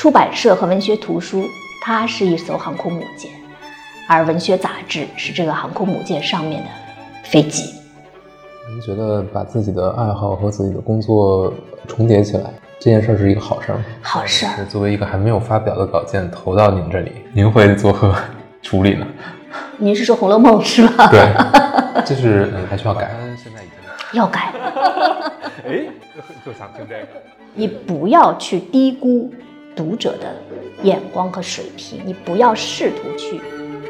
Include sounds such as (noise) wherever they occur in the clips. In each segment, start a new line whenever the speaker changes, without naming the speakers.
出版社和文学图书，它是一艘航空母舰，而文学杂志是这个航空母舰上面的飞机。
您觉得把自己的爱好和自己的工作重叠起来，这件事是一个好事吗？
好事儿。
作为一个还没有发表的稿件投到您这里，您会作何处理呢？
您是说《红楼梦》是吧？(laughs)
对，就是还需要改。现在已
经要改。(laughs)
哎，就想听这个。
你不要去低估读者的眼光和水平，你不要试图去。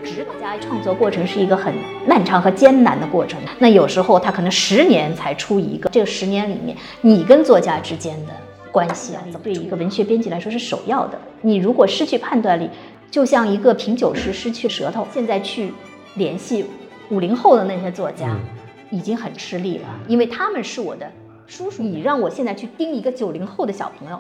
指导家创作过程是一个很漫长和艰难的过程，那有时候他可能十年才出一个。这个十年里面，你跟作家之间的关系啊，对一个文学编辑来说是首要的。你如果失去判断力，就像一个品酒师失去舌头，现在去联系五零后的那些作家，已经很吃力了，因为他们是我的叔叔。你让我现在去盯一个九零后的小朋友。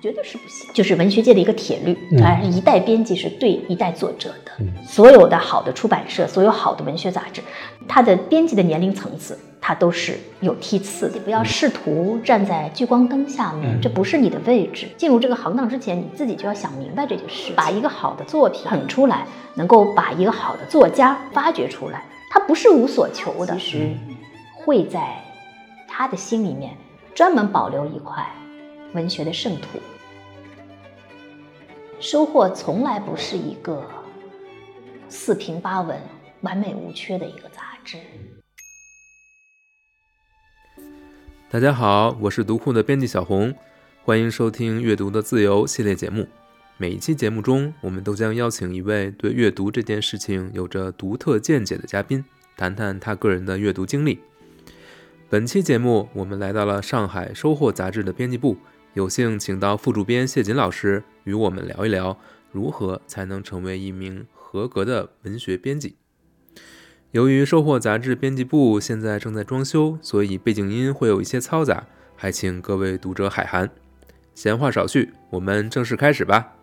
绝对是不行，就是文学界的一个铁律，哎，一代编辑是对一代作者的。所有的好的出版社，所有好的文学杂志，它的编辑的年龄层次，它都是有梯次的。不要试图站在聚光灯下面，这不是你的位置。进入这个行当之前，你自己就要想明白这件事。把一个好的作品捧出来，能够把一个好的作家发掘出来，他不是无所求的，其实会在他的心里面专门保留一块。文学的圣土，收获从来不是一个四平八稳、完美无缺的一个杂志。
大家好，我是读库的编辑小红，欢迎收听《阅读的自由》系列节目。每一期节目中，我们都将邀请一位对阅读这件事情有着独特见解的嘉宾，谈谈他个人的阅读经历。本期节目，我们来到了上海收获杂志的编辑部。有幸请到副主编谢锦老师与我们聊一聊，如何才能成为一名合格的文学编辑。由于收获杂志编辑部现在正在装修，所以背景音会有一些嘈杂，还请各位读者海涵。闲话少叙，我们正式开始吧。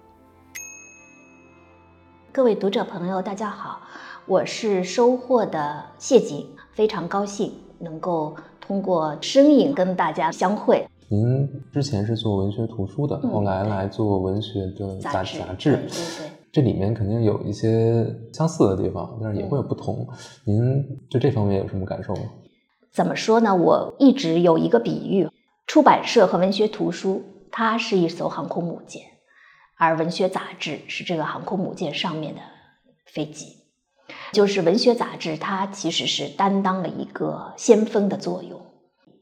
各位读者朋友，大家好，我是收获的谢锦，非常高兴能够通过声音跟大家相会。
您之前是做文学图书的，后来来做文学的杂杂志，
对对，
这里面肯定有一些相似的地方，但是也会有不同。您对这方面有什么感受吗？
怎么说呢？我一直有一个比喻：出版社和文学图书，它是一艘航空母舰，而文学杂志是这个航空母舰上面的飞机。就是文学杂志，它其实是担当了一个先锋的作用。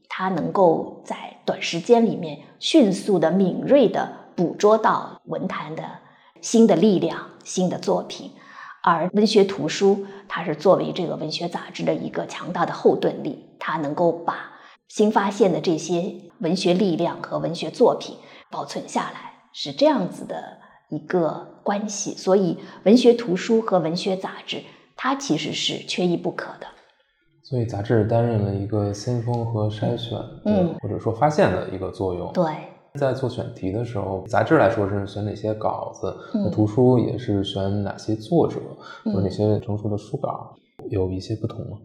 它能够在短时间里面迅速的、敏锐的捕捉到文坛的新的力量、新的作品，而文学图书它是作为这个文学杂志的一个强大的后盾力，它能够把新发现的这些文学力量和文学作品保存下来，是这样子的一个关系。所以，文学图书和文学杂志它其实是缺一不可的。
所以杂志担任了一个先锋和筛选，嗯，或者说发现的一个作用。
对，
在做选题的时候，杂志来说是选哪些稿子，那图书也是选哪些作者或者哪些成熟的书稿，有一些不同吗？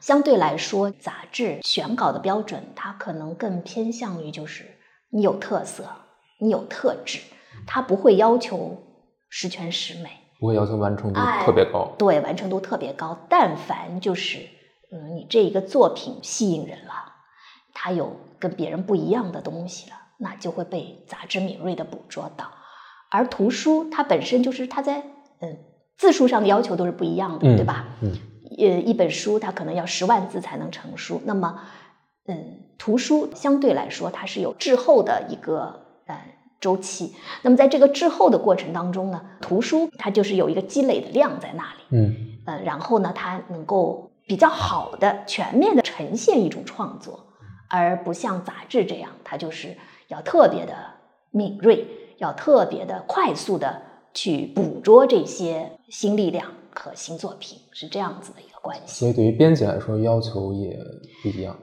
相对来说，杂志选稿的标准，它可能更偏向于就是你有特色，你有特质，它不会要求十全十美，
不会要求完成度特别高。
对，完成度特别高，但凡就是。嗯，你这一个作品吸引人了，它有跟别人不一样的东西了，那就会被杂志敏锐的捕捉到。而图书它本身就是它在嗯字数上的要求都是不一样的，对吧？嗯，呃，一本书它可能要十万字才能成书，那么嗯，图书相对来说它是有滞后的一个呃周期。那么在这个滞后的过程当中呢，图书它就是有一个积累的量在那里，嗯，呃，然后呢，它能够。比较好的、全面的呈现一种创作，而不像杂志这样，它就是要特别的敏锐，要特别的快速的去捕捉这些新力量和新作品，是这样子的一个关系。
所以，对于编辑来说，要求也不一样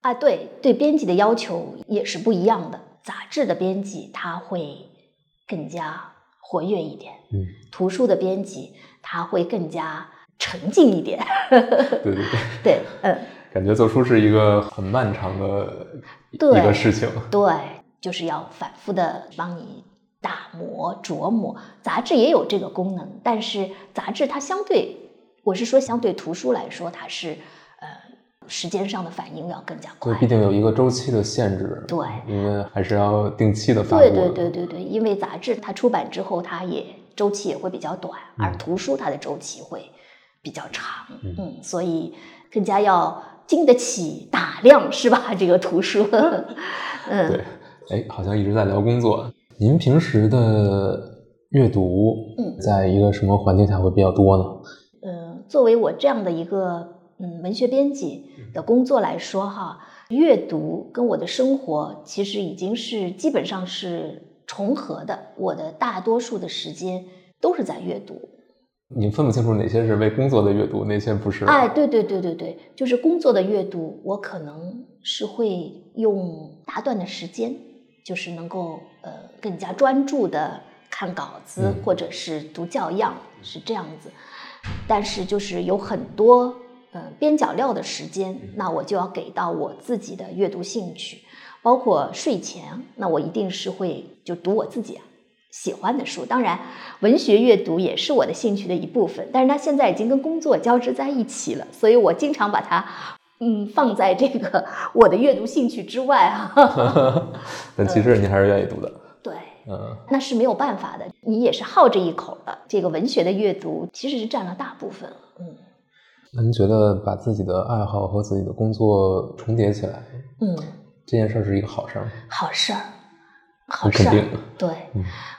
啊。对，对编辑的要求也是不一样的。杂志的编辑他会更加活跃一点，嗯，图书的编辑他会更加。沉静一点，
对 (laughs) 对对，(laughs)
对，嗯，
感觉做书是一个很漫长的一个事情，
对，就是要反复的帮你打磨琢磨。杂志也有这个功能，但是杂志它相对，我是说相对图书来说，它是呃时间上的反应要更加快。
对，毕竟有一个周期的限制。
对，
因为还是要定期的发布。
对对对对对，因为杂志它出版之后，它也周期也会比较短，而图书它的周期会比较长。嗯，所以更加要经得起打量，是吧？这个图书。(laughs)
嗯，对。哎，好像一直在聊工作。您平时的阅读，嗯，在一个什么环境下会比较多呢？
嗯，作为我这样的一个嗯文学编辑的工作来说，哈，阅读跟我的生活其实已经是基本上是重合的。我的大多数的时间都是在阅读。
你分不清楚哪些是为工作的阅读，哪些不是？
哎，对对对对对，就是工作的阅读，我可能是会用大段的时间。就是能够呃更加专注的看稿子，或者是读教样，是这样子。但是就是有很多呃边角料的时间，那我就要给到我自己的阅读兴趣，包括睡前，那我一定是会就读我自己喜欢的书。当然，文学阅读也是我的兴趣的一部分，但是它现在已经跟工作交织在一起了，所以我经常把它。嗯，放在这个我的阅读兴趣之外啊。(laughs)
但其实你还是愿意读的。
对，嗯，那是没有办法的，你也是好这一口的。这个文学的阅读其实是占了大部分。嗯，
那您觉得把自己的爱好和自己的工作重叠起来，嗯，这件事是一个好事儿？
好事儿，好事儿。对，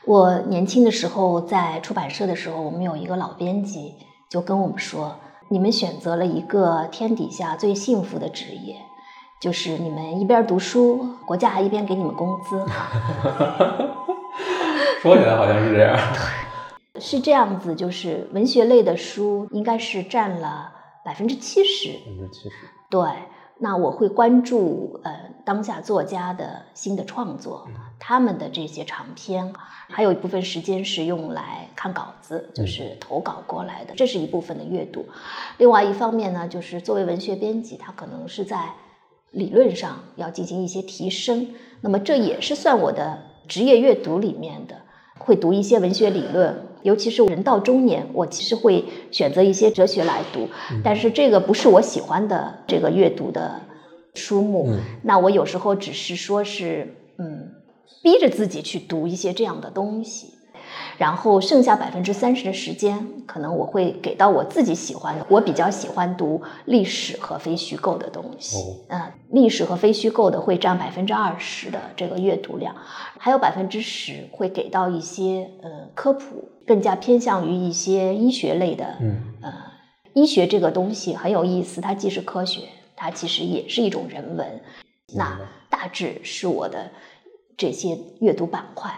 我年轻的时候在出版社的时候，我们有一个老编辑就跟我们说。你们选择了一个天底下最幸福的职业，就是你们一边读书，国家还一边给你们工资。(laughs)
说起来好像是这样。
是这样子，就是文学类的书应该是占了百分之七十。
百分之七十。
对。那我会关注呃当下作家的新的创作，他们的这些长篇，还有一部分时间是用来看稿子，就是投稿过来的，这是一部分的阅读。另外一方面呢，就是作为文学编辑，他可能是在理论上要进行一些提升，那么这也是算我的职业阅读里面的，会读一些文学理论。尤其是人到中年，我其实会选择一些哲学来读，但是这个不是我喜欢的这个阅读的书目。那我有时候只是说是，嗯，逼着自己去读一些这样的东西。然后剩下百分之三十的时间，可能我会给到我自己喜欢的。我比较喜欢读历史和非虚构的东西，嗯，历史和非虚构的会占百分之二十的这个阅读量，还有百分之十会给到一些呃科普，更加偏向于一些医学类的，嗯，呃，医学这个东西很有意思，它既是科学，它其实也是一种人文。那大致是我的这些阅读板块。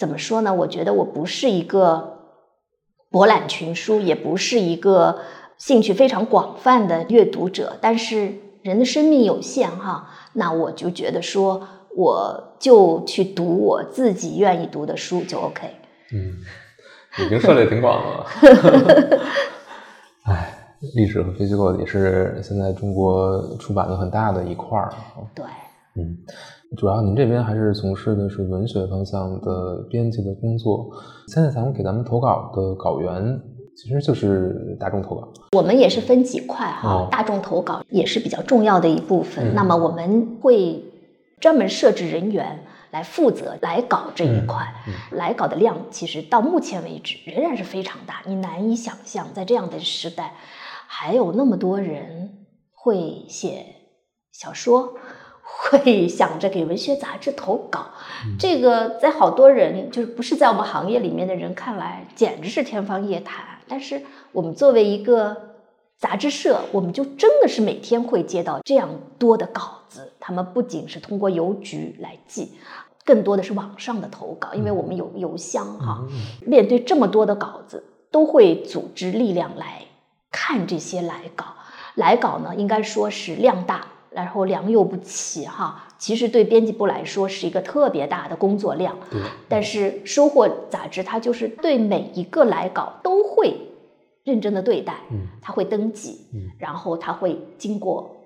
怎么说呢？我觉得我不是一个博览群书，也不是一个兴趣非常广泛的阅读者。但是人的生命有限，哈，那我就觉得说，我就去读我自己愿意读的书就 OK。
嗯，已经涉猎挺广了。(laughs) 哎，历史和非虚构也是现在中国出版的很大的一块儿。
对，
嗯。主要您这边还是从事的是文学方向的编辑的工作。现在咱们给咱们投稿的稿源其实就是大众投稿。
我们也是分几块哈，大众投稿也是比较重要的一部分。那么我们会专门设置人员来负责来稿这一块。来稿的量其实到目前为止仍然是非常大，你难以想象在这样的时代还有那么多人会写小说。会想着给文学杂志投稿，这个在好多人就是不是在我们行业里面的人看来，简直是天方夜谭。但是我们作为一个杂志社，我们就真的是每天会接到这样多的稿子。他们不仅是通过邮局来寄，更多的是网上的投稿，因为我们有邮箱哈。面对这么多的稿子，都会组织力量来看这些来稿。来稿呢，应该说是量大。然后良莠不齐哈，其实对编辑部来说是一个特别大的工作量。但是收获杂志它就是对每一个来稿都会认真的对待，嗯，他会登记，嗯，然后它会经过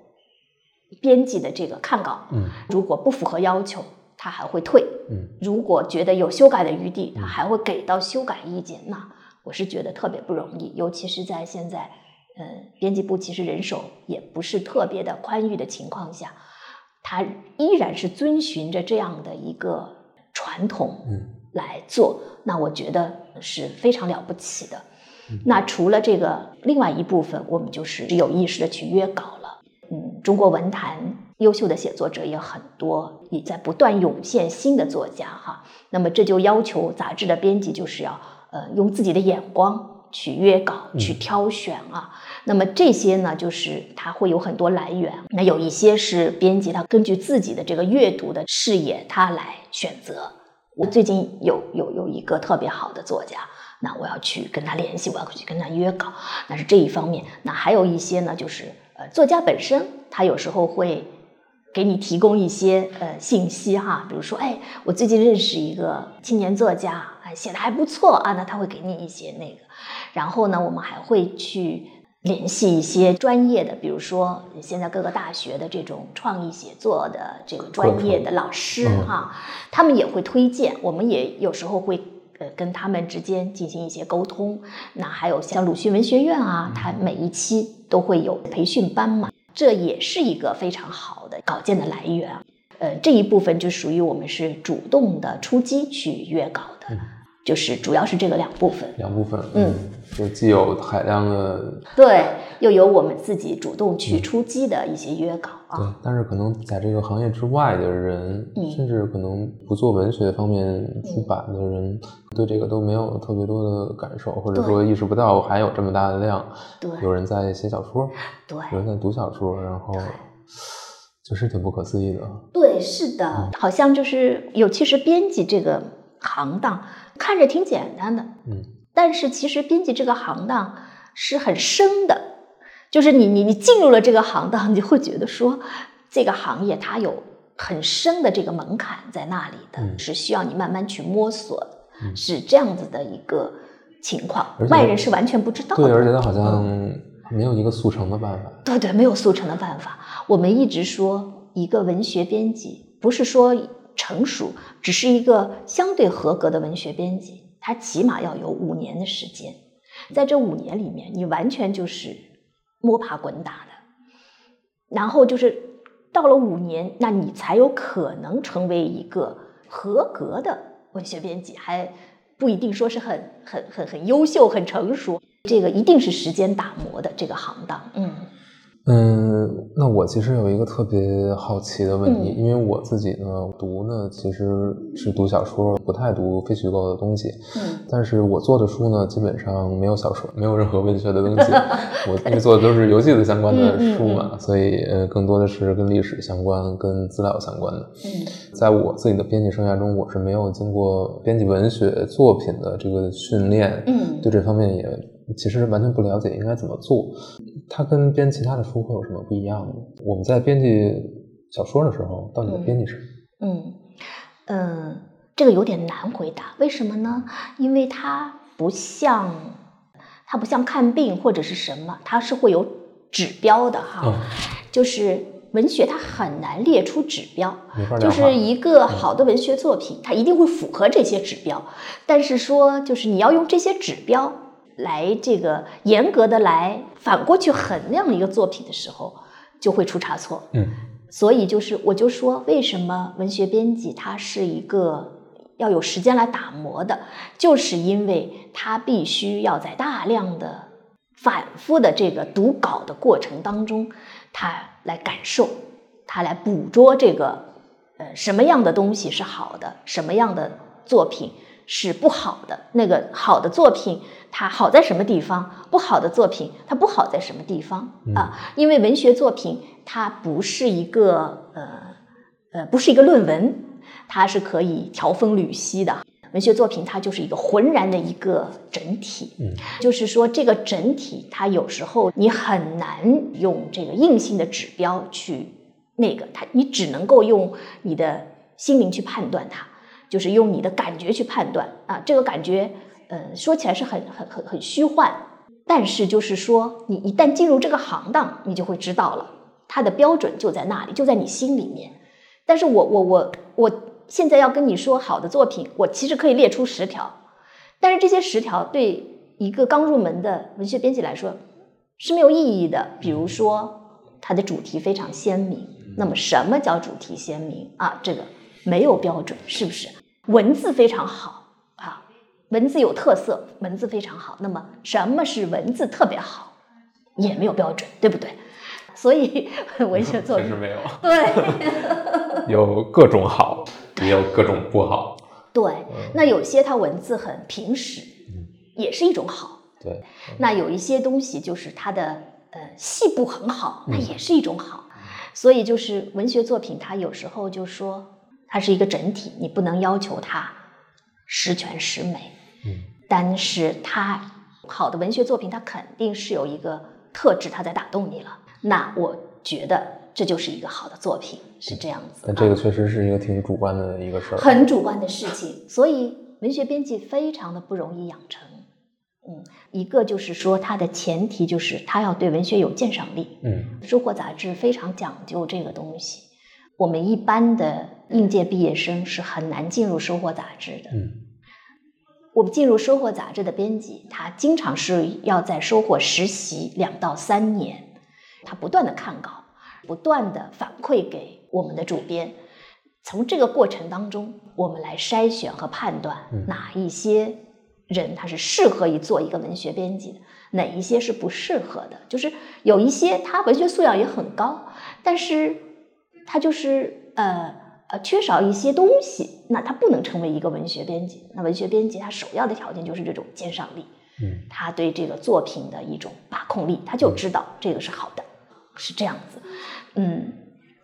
编辑的这个看稿，嗯，如果不符合要求。他还会退。
嗯，
如果觉得有修改的余地，他还会给到修改意见。那我是觉得特别不容易，尤其是在现在，呃，编辑部其实人手也不是特别的宽裕的情况下，他依然是遵循着这样的一个传统
嗯
来做。那我觉得是非常了不起的。那除了这个，另外一部分我们就是有意识的去约稿了。嗯，中国文坛优秀的写作者也很多，也在不断涌现新的作家哈。那么这就要求杂志的编辑就是要呃用自己的眼光去约稿、去挑选啊。那么这些呢，就是它会有很多来源。那有一些是编辑他根据自己的这个阅读的视野，他来选择。我最近有有有一个特别好的作家。那我要去跟他联系，我要去跟他约稿，那是这一方面。那还有一些呢，就是呃，作家本身他有时候会给你提供一些呃信息哈，比如说，哎，我最近认识一个青年作家，哎，写的还不错啊，那他会给你一些那个。然后呢，我们还会去联系一些专业的，比如说现在各个大学的这种创意写作的这个专业的老师哈，他们也会推荐，我们也有时候会。呃，跟他们之间进行一些沟通。那还有像鲁迅文学院啊，它每一期都会有培训班嘛，这也是一个非常好的稿件的来源。呃，这一部分就属于我们是主动的出击去约稿的，就是主要是这个两部分。
两部分，嗯，就既有海量的
对，又有我们自己主动去出击的一些约稿啊。
对，但是可能在这个行业之外的人，甚至可能不做文学方面出版的人，对这个都没有特别多的感受，或者说意识不到还有这么大的量。
对，
有人在写小说，
对，
有人在读小说，然后就是挺不可思议的。
对，是的，好像就是尤其是编辑这个行当，看着挺简单的，
嗯，
但是其实编辑这个行当是很深的。就是你你你进入了这个行当，你会觉得说，这个行业它有很深的这个门槛在那里的，是需要你慢慢去摸索的，是这样子的一个情况，外人是完全不知道的。
对，而且它好像没有一个速成的办法。
对对，没有速成的办法。我们一直说，一个文学编辑不是说成熟，只是一个相对合格的文学编辑，他起码要有五年的时间，在这五年里面，你完全就是。摸爬滚打的，然后就是到了五年，那你才有可能成为一个合格的文学编辑，还不一定说是很很很很优秀、很成熟。这个一定是时间打磨的这个行当，嗯。
嗯，那我其实有一个特别好奇的问题，因为我自己呢读呢其实是读小说，不太读非虚构的东西。
嗯，
但是我做的书呢基本上没有小说，没有任何文学的东西。(laughs) 我因为做的都是游戏的相关的书嘛，所以呃更多的是跟历史相关、跟资料相关的。
嗯，
在我自己的编辑生涯中，我是没有经过编辑文学作品的这个训练。
嗯，
对这方面也其实完全不了解应该怎么做。它跟编其他的书会有什么不一样呢？我们在编辑小说的时候，到底在编辑什么？
嗯嗯，这个有点难回答。为什么呢？因为它不像，它不像看病或者是什么，它是会有指标的哈。就是文学它很难列出指标，就是一个好的文学作品，它一定会符合这些指标。但是说，就是你要用这些指标。来这个严格的来反过去衡量一个作品的时候，就会出差错。
嗯，
所以就是我就说，为什么文学编辑他是一个要有时间来打磨的，就是因为他必须要在大量的反复的这个读稿的过程当中，他来感受，他来捕捉这个呃什么样的东西是好的，什么样的作品是不好的，那个好的作品。它好在什么地方？不好的作品，它不好在什么地方啊？因为文学作品它不是一个呃呃，不是一个论文，它是可以调风缕析的。文学作品它就是一个浑然的一个整体，
嗯，
就是说这个整体它有时候你很难用这个硬性的指标去那个它，你只能够用你的心灵去判断它，就是用你的感觉去判断啊，这个感觉。呃，说起来是很很很很虚幻，但是就是说，你一旦进入这个行当，你就会知道了，它的标准就在那里，就在你心里面。但是我我我我现在要跟你说好的作品，我其实可以列出十条，但是这些十条对一个刚入门的文学编辑来说是没有意义的。比如说，它的主题非常鲜明，那么什么叫主题鲜明啊？这个没有标准，是不是？文字非常好啊，文字有特色，文字非常好。那么什么是文字特别好？也没有标准，对不对？所以 (laughs) 文学作品
确实没有，
对 (laughs)
有各种好，也有各种不好。
对，那有些它文字很平实，也是一种好。
对，
那有一些东西就是它的呃细部很好，那也是一种好。所以就是文学作品，它有时候就说它是一个整体，你不能要求它十全十美。
嗯，
但是它好的文学作品，它肯定是有一个特质，它在打动你了。那我觉得这就是一个好的作品，是这样子。
但这个确实是一个挺主观的一个事儿，
很主观的事情，所以文学编辑非常的不容易养成。嗯，一个就是说，它的前提就是他要对文学有鉴赏力。
嗯，
收获杂志非常讲究这个东西。我们一般的应届毕业生是很难进入收获杂志的。
嗯，
我们进入收获杂志的编辑，他经常是要在收获实习两到三年，他不断的看稿，不断的反馈给我们的主编。从这个过程当中，我们来筛选和判断哪一些人他是适合于做一个文学编辑的，哪一些是不适合的。就是有一些他文学素养也很高，但是他就是呃呃缺少一些东西，那他不能成为一个文学编辑。那文学编辑他首要的条件就是这种鉴赏力，
嗯，
他对这个作品的一种把控力，他就知道这个是好的，是这样子。嗯，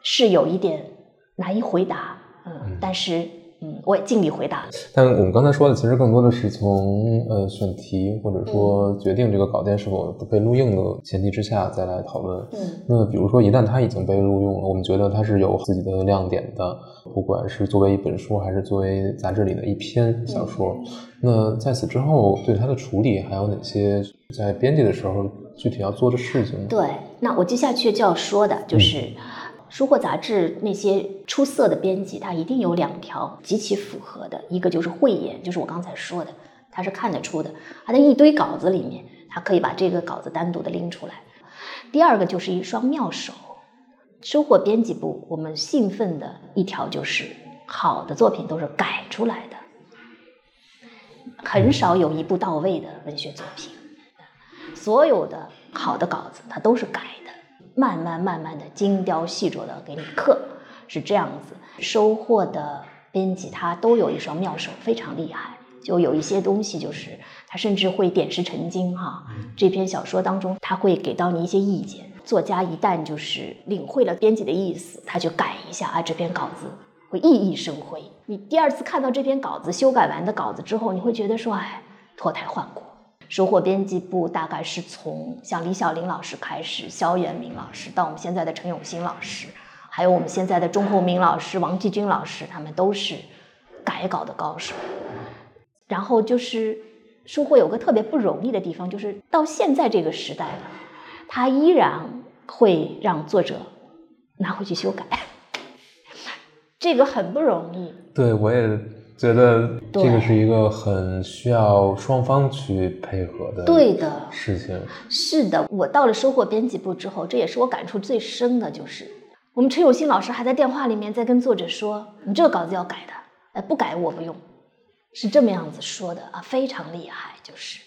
是有一点难以回答，嗯，但是嗯，我也尽力回答了。
但我们刚才说的，其实更多的是从呃选题或者说决定这个稿件是否被录用的前提之下再来讨论。
嗯
那比如说，一旦它已经被录用了，我们觉得它是有自己的亮点的，不管是作为一本书，还是作为杂志里的一篇小说。那在此之后，对它的处理还有哪些在编辑的时候具体要做的事情？
对，那我接下去就要说的就是，收获杂志那些出色的编辑，他一定有两条极其符合的，一个就是慧眼，就是我刚才说的，他是看得出的，他在一堆稿子里面，他可以把这个稿子单独的拎出来。第二个就是一双妙手。收获编辑部，我们兴奋的一条就是，好的作品都是改出来的，很少有一步到位的文学作品。所有的好的稿子，它都是改的，慢慢慢慢的精雕细琢的给你刻，是这样子。收获的编辑他都有一双妙手，非常厉害。就有一些东西，就是他甚至会点石成金哈。这篇小说当中，他会给到你一些意见。作家一旦就是领会了编辑的意思，他就改一下啊，这篇稿子会熠熠生辉。你第二次看到这篇稿子修改完的稿子之后，你会觉得说，哎，脱胎换骨。收获编辑部大概是从像李小林老师开始，肖远明老师到我们现在的陈永新老师，还有我们现在的钟厚明老师、王继军老师，他们都是改稿的高手。然后就是收获有个特别不容易的地方，就是到现在这个时代了，他依然会让作者拿回去修改，(laughs) 这个很不容易。
对，我也觉得这个是一个很需要双方去配合的
对的，
事情。
是的，我到了收获编辑部之后，这也是我感触最深的，就是我们陈永新老师还在电话里面在跟作者说：“你这个稿子要改的，呃，不改我不用。”是这么样子说的啊，非常厉害，就是。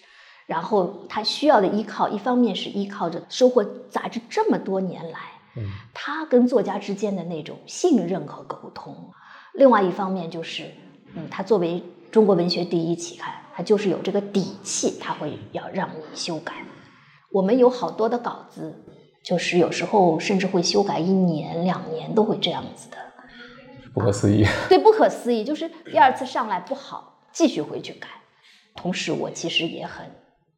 然后他需要的依靠，一方面是依靠着收获杂志这么多年来，
嗯
他跟作家之间的那种信任和沟通；另外一方面就是，嗯，他作为中国文学第一期刊，他就是有这个底气，他会要让你修改。我们有好多的稿子，就是有时候甚至会修改一年、两年，都会这样子的。
不可思议。
对，不可思议，就是第二次上来不好，继续回去改。同时，我其实也很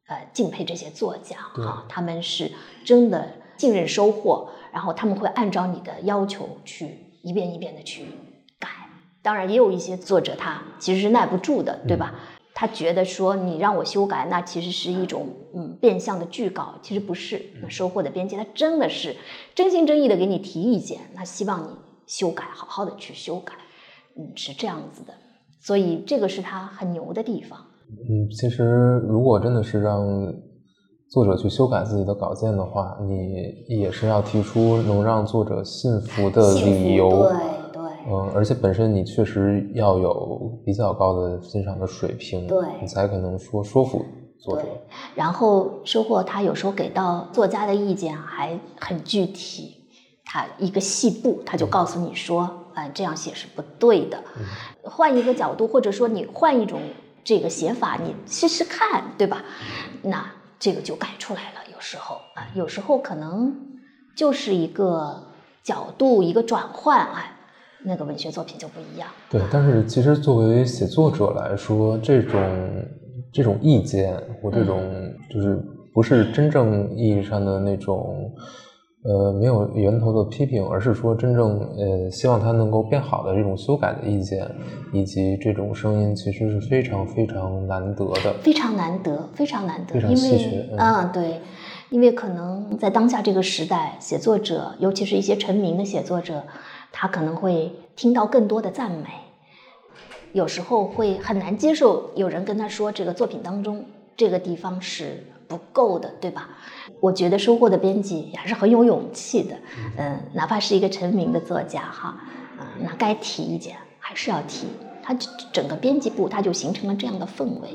呃敬佩这些作家啊，他们是真的信任收获，然后他们会按照你的要求去一遍一遍的去改。当然，也有一些作者他其实是耐不住的，对吧？他觉得说你让我修改，那其实是一种嗯变相的拒稿，其实不是。那收获的编辑他真的是真心真意的给你提意见，那希望你修改，好好的去修改。嗯，是这样子的，所以这个是他很牛的地方。
嗯，其实如果真的是让作者去修改自己的稿件的话，你也是要提出能让作者信服的理由。
对对。
嗯，而且本身你确实要有比较高的欣赏的水平，
对，
你才可能说说服作者。
然后收获他有时候给到作家的意见还很具体。他一个细部，他就告诉你说，嗯，这样写是不对的，(laughs) 换一个角度，或者说你换一种这个写法，你试试看，对吧？那这个就改出来了。有时候啊，有时候可能就是一个角度一个转换啊，那个文学作品就不一样。
对，但是其实作为写作者来说，这种这种意见或这种就是不是真正意义上的那种。呃，没有源头的批评，而是说真正呃希望它能够变好的这种修改的意见，以及这种声音，其实是非常非常难得的，
非常难得，非常难得，
非常稀缺。
嗯，对，因为可能在当下这个时代，写作者，尤其是一些成名的写作者，他可能会听到更多的赞美，有时候会很难接受有人跟他说这个作品当中这个地方是。不够的，对吧？我觉得收获的编辑还是很有勇气的，嗯，哪怕是一个成名的作家哈，啊，那该提意见还是要提。他整个编辑部他就形成了这样的氛围。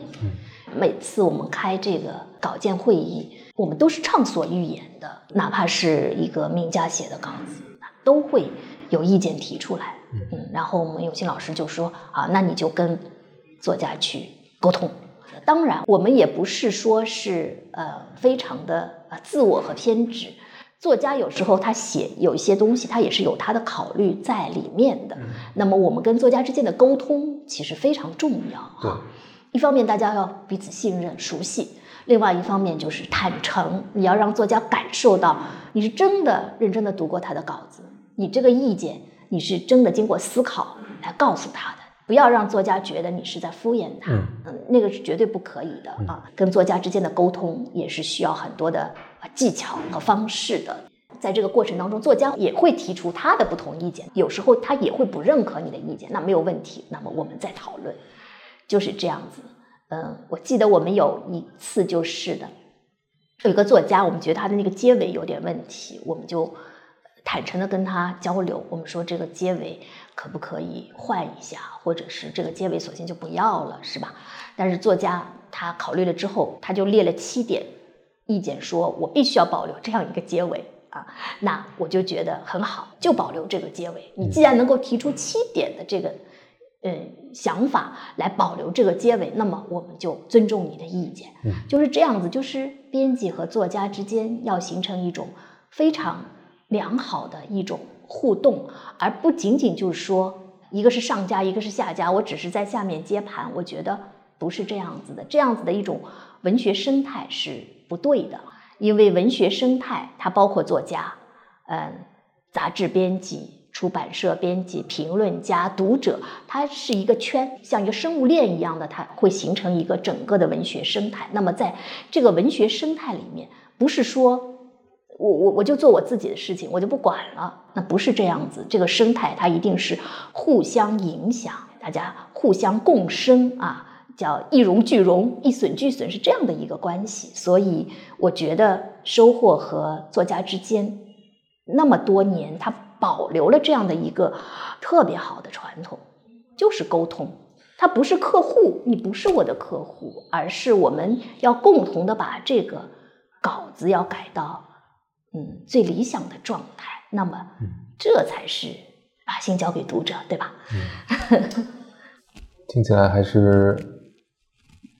每次我们开这个稿件会议，我们都是畅所欲言的，哪怕是一个名家写的稿子，都会有意见提出来。嗯，然后我们有些老师就说啊，那你就跟作家去沟通。当然，我们也不是说是呃非常的呃自我和偏执。作家有时候他写有一些东西，他也是有他的考虑在里面的。那么我们跟作家之间的沟通其实非常重要。
哈，
一方面大家要彼此信任、熟悉；另外一方面就是坦诚，你要让作家感受到你是真的认真的读过他的稿子，你这个意见你是真的经过思考来告诉他的。不要让作家觉得你是在敷衍他，嗯，那个是绝对不可以的啊。跟作家之间的沟通也是需要很多的技巧和方式的。在这个过程当中，作家也会提出他的不同意见，有时候他也会不认可你的意见，那没有问题。那么我们再讨论，就是这样子。嗯，我记得我们有一次就是的，有一个作家，我们觉得他的那个结尾有点问题，我们就坦诚的跟他交流，我们说这个结尾。可不可以换一下，或者是这个结尾索性就不要了，是吧？但是作家他考虑了之后，他就列了七点意见，说我必须要保留这样一个结尾啊。那我就觉得很好，就保留这个结尾。你既然能够提出七点的这个嗯想法来保留这个结尾，那么我们就尊重你的意见。嗯，就是这样子，就是编辑和作家之间要形成一种非常良好的一种。互动，而不仅仅就是说，一个是上家，一个是下家，我只是在下面接盘。我觉得不是这样子的，这样子的一种文学生态是不对的。因为文学生态它包括作家，嗯，杂志编辑、出版社编辑、评论家、读者，它是一个圈，像一个生物链一样的，它会形成一个整个的文学生态。那么在这个文学生态里面，不是说。我我我就做我自己的事情，我就不管了。那不是这样子，这个生态它一定是互相影响，大家互相共生啊，叫一荣俱荣，一损俱损，是这样的一个关系。所以我觉得收获和作家之间那么多年，他保留了这样的一个特别好的传统，就是沟通。他不是客户，你不是我的客户，而是我们要共同的把这个稿子要改到。嗯，最理想的状态，那么这才是把心交给读者，对吧？
嗯 (laughs) 听起来还是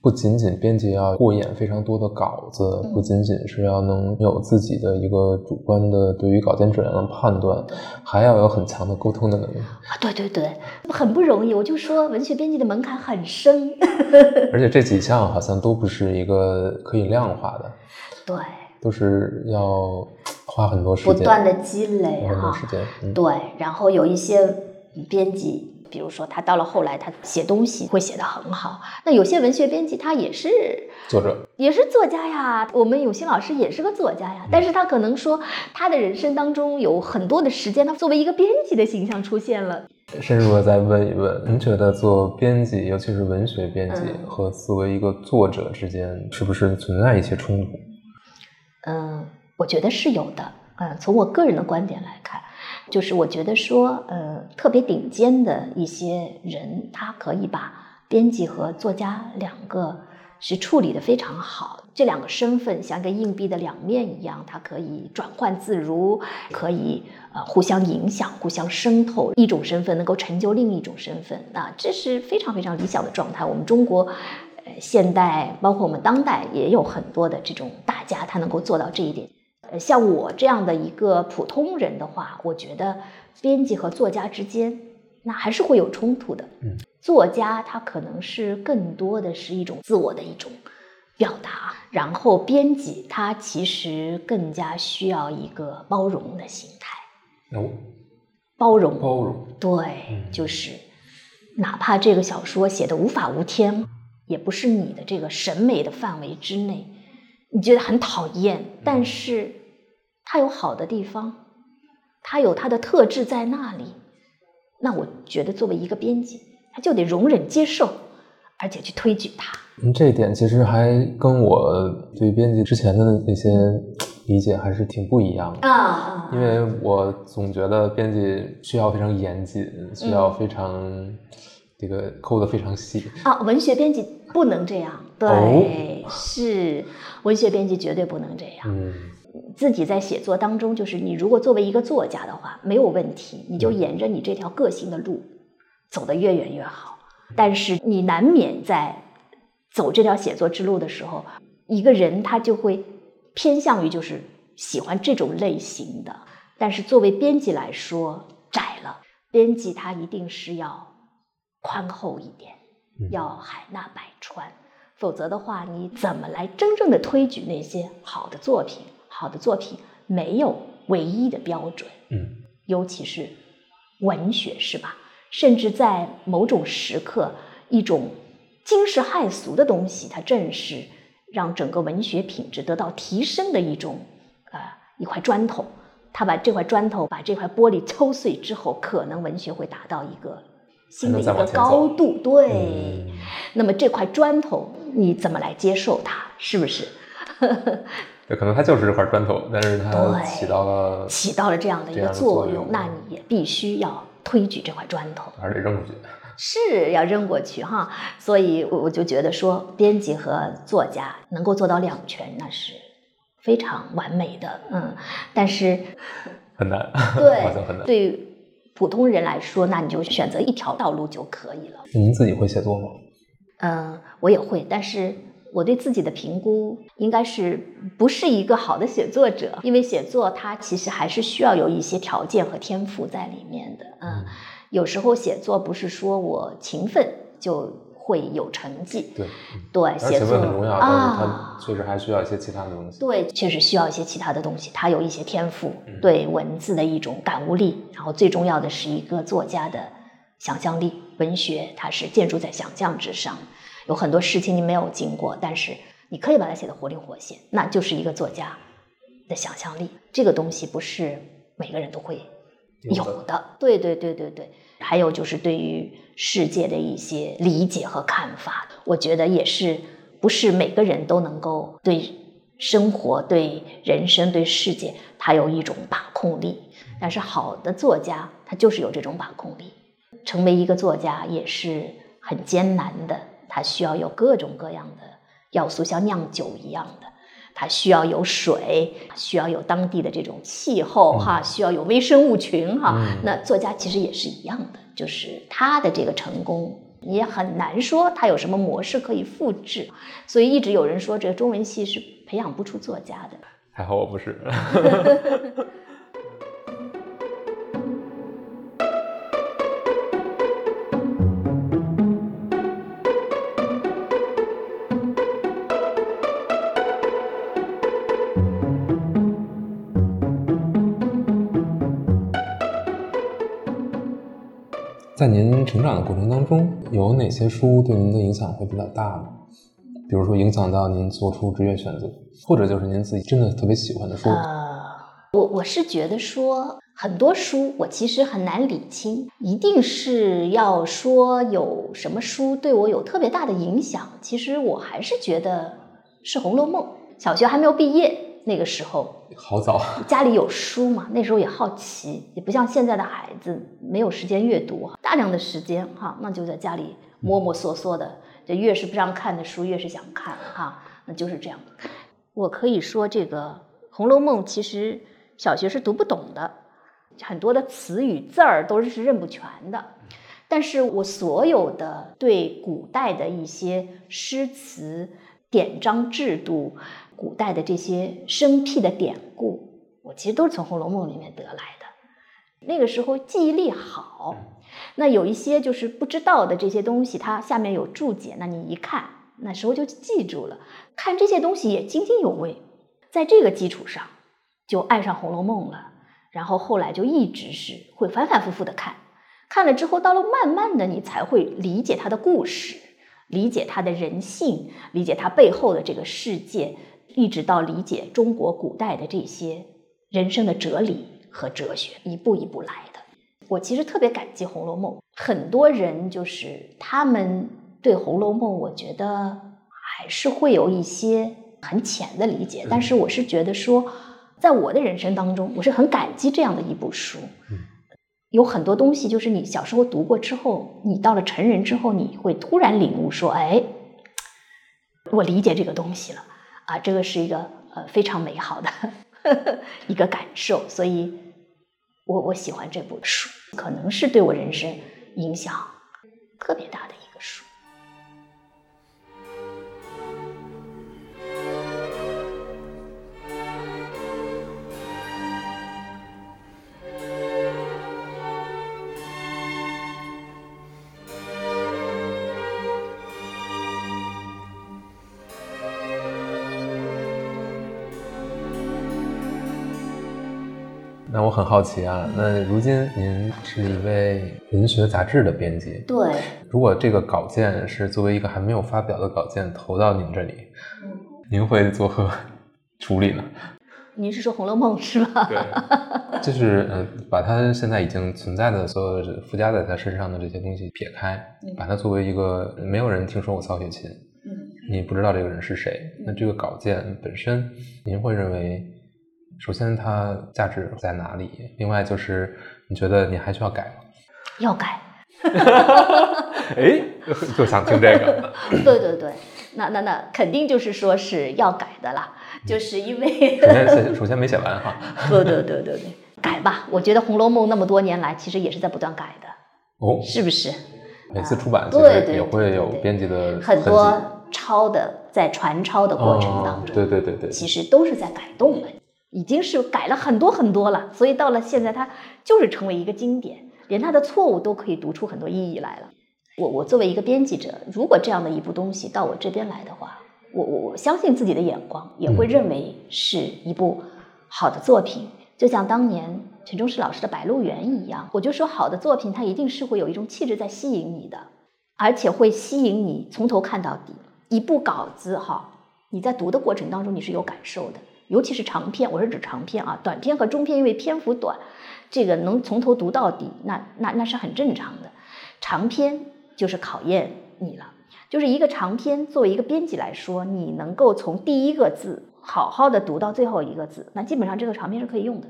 不仅仅编辑要过眼非常多的稿子，不仅仅是要能有自己的一个主观的对于稿件质量的判断，还要有很强的沟通的能力。
啊，对对对，很不容易。我就说，文学编辑的门槛很深，(laughs)
而且这几项好像都不是一个可以量化的。
对。
都是要花很多时间，
不断的积累哈。
时间，
对。然后有一些编辑比如说他到了后来，他写东西会写得很好。那有些文学编辑他也是
作者，
也是作家呀。我们永新老师也是个作家呀，但是他可能说他的人生当中有很多的时间，他作为一个编辑的形象出现了。
深入的再问一问，您觉得做编辑，尤其是文学编辑，和作为一个作者之间，是不是存在一些冲突？
嗯，我觉得是有的。嗯，从我个人的观点来看。就是我觉得说，呃，特别顶尖的一些人，他可以把编辑和作家两个是处理的非常好。这两个身份像一个硬币的两面一样，它可以转换自如，可以呃互相影响、互相渗透。一种身份能够成就另一种身份，啊，这是非常非常理想的状态。我们中国，呃，现代包括我们当代也有很多的这种大家，他能够做到这一点。呃像我这样的一个普通人的话，我觉得编辑和作家之间那还是会有冲突的。
嗯，
作家他可能是更多的是一种自我的一种表达，然后编辑他其实更加需要一个包容的心态。
哦，
包容，
包容，
对，就是哪怕这个小说写的无法无天，也不是你的这个审美的范围之内，你觉得很讨厌，但是。它有好的地方，它有它的特质在那里。那我觉得作为一个编辑，他就得容忍接受，而且去推举它。
嗯，这一点其实还跟我对编辑之前的那些 (tsk) 理解还是挺不一样的
啊。
因为我总觉得编辑需要非常严谨，需要非常这个抠的非常细
啊。文学编辑不能这样，对，是文学编辑绝对不能这样。
嗯。
自己在写作当中，就是你如果作为一个作家的话，没有问题，你就沿着你这条个性的路走得越远越好。但是你难免在走这条写作之路的时候，一个人他就会偏向于就是喜欢这种类型的。但是作为编辑来说，窄了，编辑他一定是要宽厚一点，要海纳百川，否则的话，你怎么来真正的推举那些好的作品？好的作品没有唯一的标准，
嗯，
尤其是文学，是吧？甚至在某种时刻，一种惊世骇俗的东西，它正是让整个文学品质得到提升的一种，呃，一块砖头。他把这块砖头，把这块玻璃敲碎之后，可能文学会达到一个新的一个高度。对，那么这块砖头你怎么来接受它？是不是？(laughs)
对，可能它就是这块砖头，但是它起到了
起到了这样的一个作用，那你也必须要推举这块砖头，
还是得扔出去，
是要扔过去哈。所以我我就觉得说，编辑和作家能够做到两全，那是非常完美的，嗯。但是
很难，
对，(laughs)
好像很难。
对普通人来说，那你就选择一条道路就可以了。
您自己会写作吗？
嗯，我也会，但是。我对自己的评估应该是不是一个好的写作者，因为写作它其实还是需要有一些条件和天赋在里面的。嗯，有时候写作不是说我勤奋就会有成绩。
对
对，写作
很重要，但是它确实还需要一些其他的东西。
对，确实需要一些其他的东西。他有一些天赋，对文字的一种感悟力，然后最重要的是一个作家的想象力。文学它是建筑在想象之上。有很多事情你没有经过，但是你可以把它写得活灵活现，那就是一个作家的想象力。这个东西不是每个人都会有的。对对对对对。还有就是对于世界的一些理解和看法，我觉得也是不是每个人都能够对生活、对人生、对世界，他有一种把控力。但是好的作家，他就是有这种把控力。成为一个作家也是很艰难的。他需要有各种各样的要素，像酿酒一样的，它需要有水，需要有当地的这种气候，哈，需要有微生物群，哈。那作家其实也是一样的，就是他的这个成功，也很难说他有什么模式可以复制。所以一直有人说，这个中文系是培养不出作家的。
还好我不是。(laughs) 在您成长的过程当中，有哪些书对您的影响会比较大呢？比如说影响到您做出职业选择，或者就是您自己真的特别喜欢的书。
呃，我我是觉得说很多书我其实很难理清，一定是要说有什么书对我有特别大的影响。其实我还是觉得是《红楼梦》。小学还没有毕业那个时候，
好早，
家里有书嘛，那时候也好奇，也不像现在的孩子没有时间阅读，大量的时间哈，那就在家里摸摸索索的。这越是不让看的书，越是想看哈，那就是这样。我可以说，这个《红楼梦》其实小学是读不懂的，很多的词语字儿都是认不全的。但是我所有的对古代的一些诗词、典章制度、古代的这些生僻的典故，我其实都是从《红楼梦》里面得来的。那个时候记忆力好。那有一些就是不知道的这些东西，它下面有注解，那你一看，那时候就记住了。看这些东西也津津有味，在这个基础上就爱上《红楼梦》了。然后后来就一直是会反反复复的看，看了之后，到了慢慢的你才会理解他的故事，理解他的人性，理解他背后的这个世界，一直到理解中国古代的这些人生的哲理和哲学，一步一步来的。我其实特别感激《红楼梦》，很多人就是他们对《红楼梦》，我觉得还是会有一些很浅的理解。但是我是觉得说，在我的人生当中，我是很感激这样的一部书。有很多东西就是你小时候读过之后，你到了成人之后，你会突然领悟说：“哎，我理解这个东西了啊！”这个是一个呃非常美好的 (laughs) 一个感受，所以。我我喜欢这部书，可能是对我人生影响特别大的
很好奇啊，那如今您是一位文学杂志的编辑，
对。
如果这个稿件是作为一个还没有发表的稿件投到您这里，嗯，您会作何处理呢？
您是说《红楼梦》是吧？
对，(laughs) 就是呃，把它现在已经存在的所有附加在他身上的这些东西撇开，把它作为一个没有人听说过曹雪芹，嗯，你不知道这个人是谁，那这个稿件本身，您会认为？首先，它价值在哪里？另外，就是你觉得你还需要改吗？
要改。(laughs)
哎，就想听这个。(laughs)
对对对，那那那肯定就是说是要改的啦，就是因为
首先首先没写完哈。(laughs)
对对对对对，改吧。我觉得《红楼梦》那么多年来，其实也是在不断改的。
哦，
是不是？
每次出版，
对对，
也会有编辑的
很多抄的，在传抄的过程当中，
对对对对，
其实都是在改动的。已经是改了很多很多了，所以到了现在，它就是成为一个经典，连它的错误都可以读出很多意义来了。我我作为一个编辑者，如果这样的一部东西到我这边来的话，我我我相信自己的眼光也会认为是一部好的作品，就像当年陈忠实老师的《白鹿原》一样。我就说，好的作品它一定是会有一种气质在吸引你的，而且会吸引你从头看到底。一部稿子哈，你在读的过程当中你是有感受的。尤其是长篇，我是指长篇啊，短篇和中篇因为篇幅短，这个能从头读到底，那那那是很正常的。长篇就是考验你了，就是一个长篇，作为一个编辑来说，你能够从第一个字好好的读到最后一个字，那基本上这个长篇是可以用的。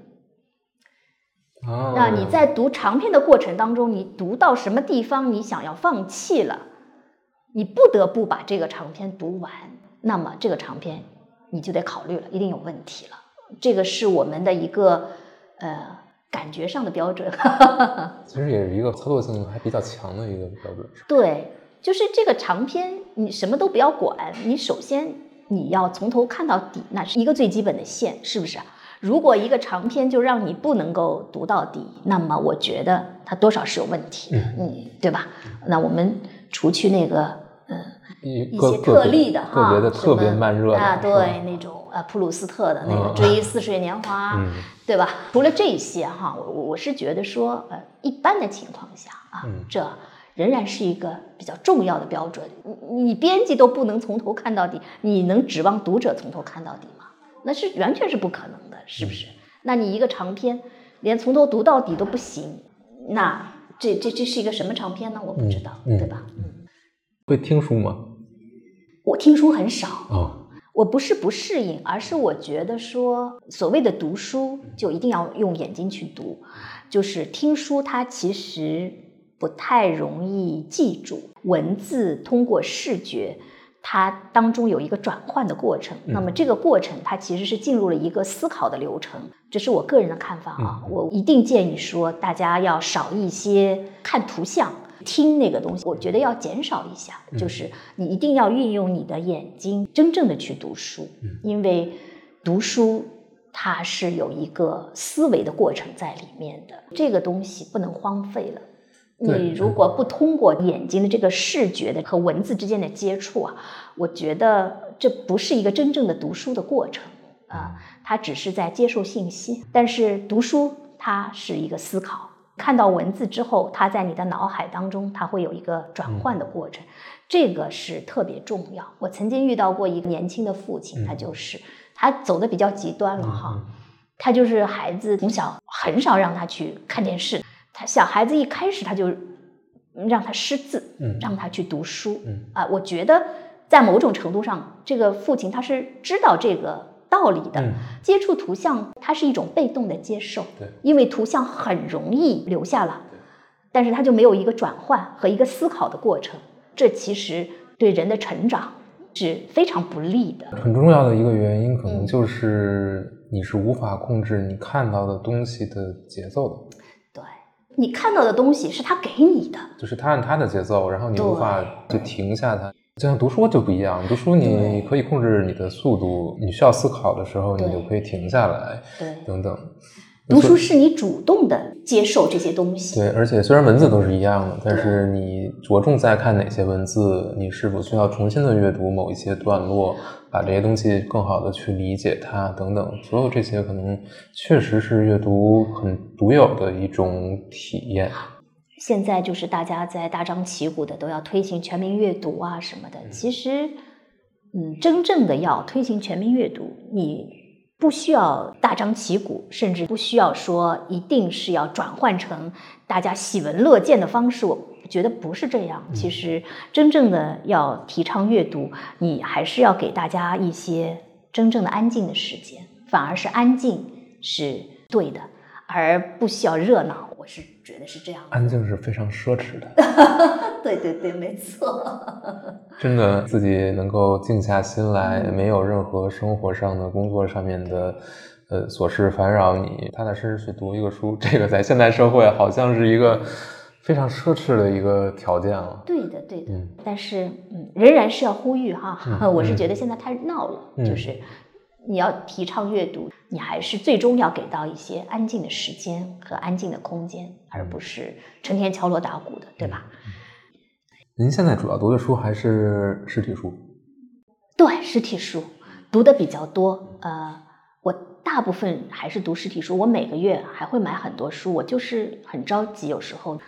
那你在读长篇的过程当中，你读到什么地方你想要放弃了，你不得不把这个长篇读完，那么这个长篇。你就得考虑了，一定有问题了。这个是我们的一个呃感觉上的标准。(laughs)
其实也是一个操作性还比较强的一个标准。
对，就是这个长篇，你什么都不要管，你首先你要从头看到底，那是一个最基本的线，是不是？如果一个长篇就让你不能够读到底，那么我觉得它多少是有问题的，嗯，对吧？那我们除去那个嗯。一些
个个别
特例的哈，
个别的特别慢热
啊，对，那种呃普鲁斯特的那个
嗯《
追忆似水年华》
嗯
对吧？除了这些哈，我我我是觉得说，呃，一般的情况下啊，
嗯
这仍然是一个比较重要的标准。你你编辑都不能从头看到底，你能指望读者从头看到底吗？那是完全是不可能的，是不是？那你一个长篇连从头读到底都不行，那这这这是一个什么长篇呢？我不知道，对吧？
会听书吗？
我听书很少，
哦，
我不是不适应，而是我觉得说，所谓的读书就一定要用眼睛去读，就是听书它其实不太容易记住，文字通过视觉。它当中有一个转换的过程，那么这个过程它其实是进入了一个思考的流程，这是我个人的看法啊。我一定建议说，大家要少一些看图像、听那个东西，我觉得要减少一下，就是你一定要运用你的眼睛，真正的去读书，因为读书它是有一个思维的过程在里面的，这个东西不能荒废了。你如果不通过眼睛的这个视觉的和文字之间的接触啊，我觉得这不是一个真正的读书的过程啊，它只是在接受信息。但是读书它是一个思考，看到文字之后，它在你的脑海当中，它会有一个转换的过程，这个是特别重要。我曾经遇到过一个年轻的父亲，他就是他走的比较极端了哈，他就是孩子从小很少让他去看电视。他小孩子一开始他就让他识字，
嗯。
让他去读书，
嗯。
啊，我觉得在某种程度上，这个父亲他是知道这个道理的。
嗯。
接触图像，它是一种被动的接受，
对。
因为图像很容易留下了，但是它就没有一个转换和一个思考的过程，这其实对人的成长是非常不利的。
很重要的一个原因，可
嗯。
能就是你是无法控制你看到的东西的节奏的，
对。你看到的东西是他给你的，
就是他按他的节奏，然后你无法就停下它。就像读书就不一样，读书你可以控制你的速度，你需要思考的时候，你就可以停下来，
对，
等等。
读书是你主动的接受这些东西，
对，而且虽然文字都是一样的，但是你着重在看哪些文字，你是否需要重新的阅读某一些段落，把这些东西更好的去理解它等等，所有这些可能确实是阅读很独有的一种体验。
现在就是大家在大张旗鼓的都要推行全民阅读啊什么的，其实，嗯，真正的要推行全民阅读，你不需要大张旗鼓，甚至不需要说一定是要转换成大家喜闻乐见的方式。我觉得不是这样。其实真正的要提倡阅读，你还是要给大家一些真正的安静的时间，反而是安静是对的，而不需要热闹。我是觉得是这样的。
安静是非常奢侈的，(laughs)
对对对，没错。(laughs)
真的自己能够静下心来，没有任何生活上的、工作上面的。呃，琐事烦扰你，踏踏实实去读一个书，这个在现代社会好像是一个非常奢侈的一个条件了。
对的，对的。
嗯
但是，嗯，仍然是要呼吁哈，
嗯
我是觉得现在太闹了，
嗯
就是你要提倡阅读，你还是最终要给到一些安静的时间和安静的空间，而不是成天敲锣打鼓的，对吧？
您现在主要读的书还是实体书？
对，实体书读的比较多，呃，我大部分还是读实体书，我每个月还会买很多书，我就是很着急，有时候。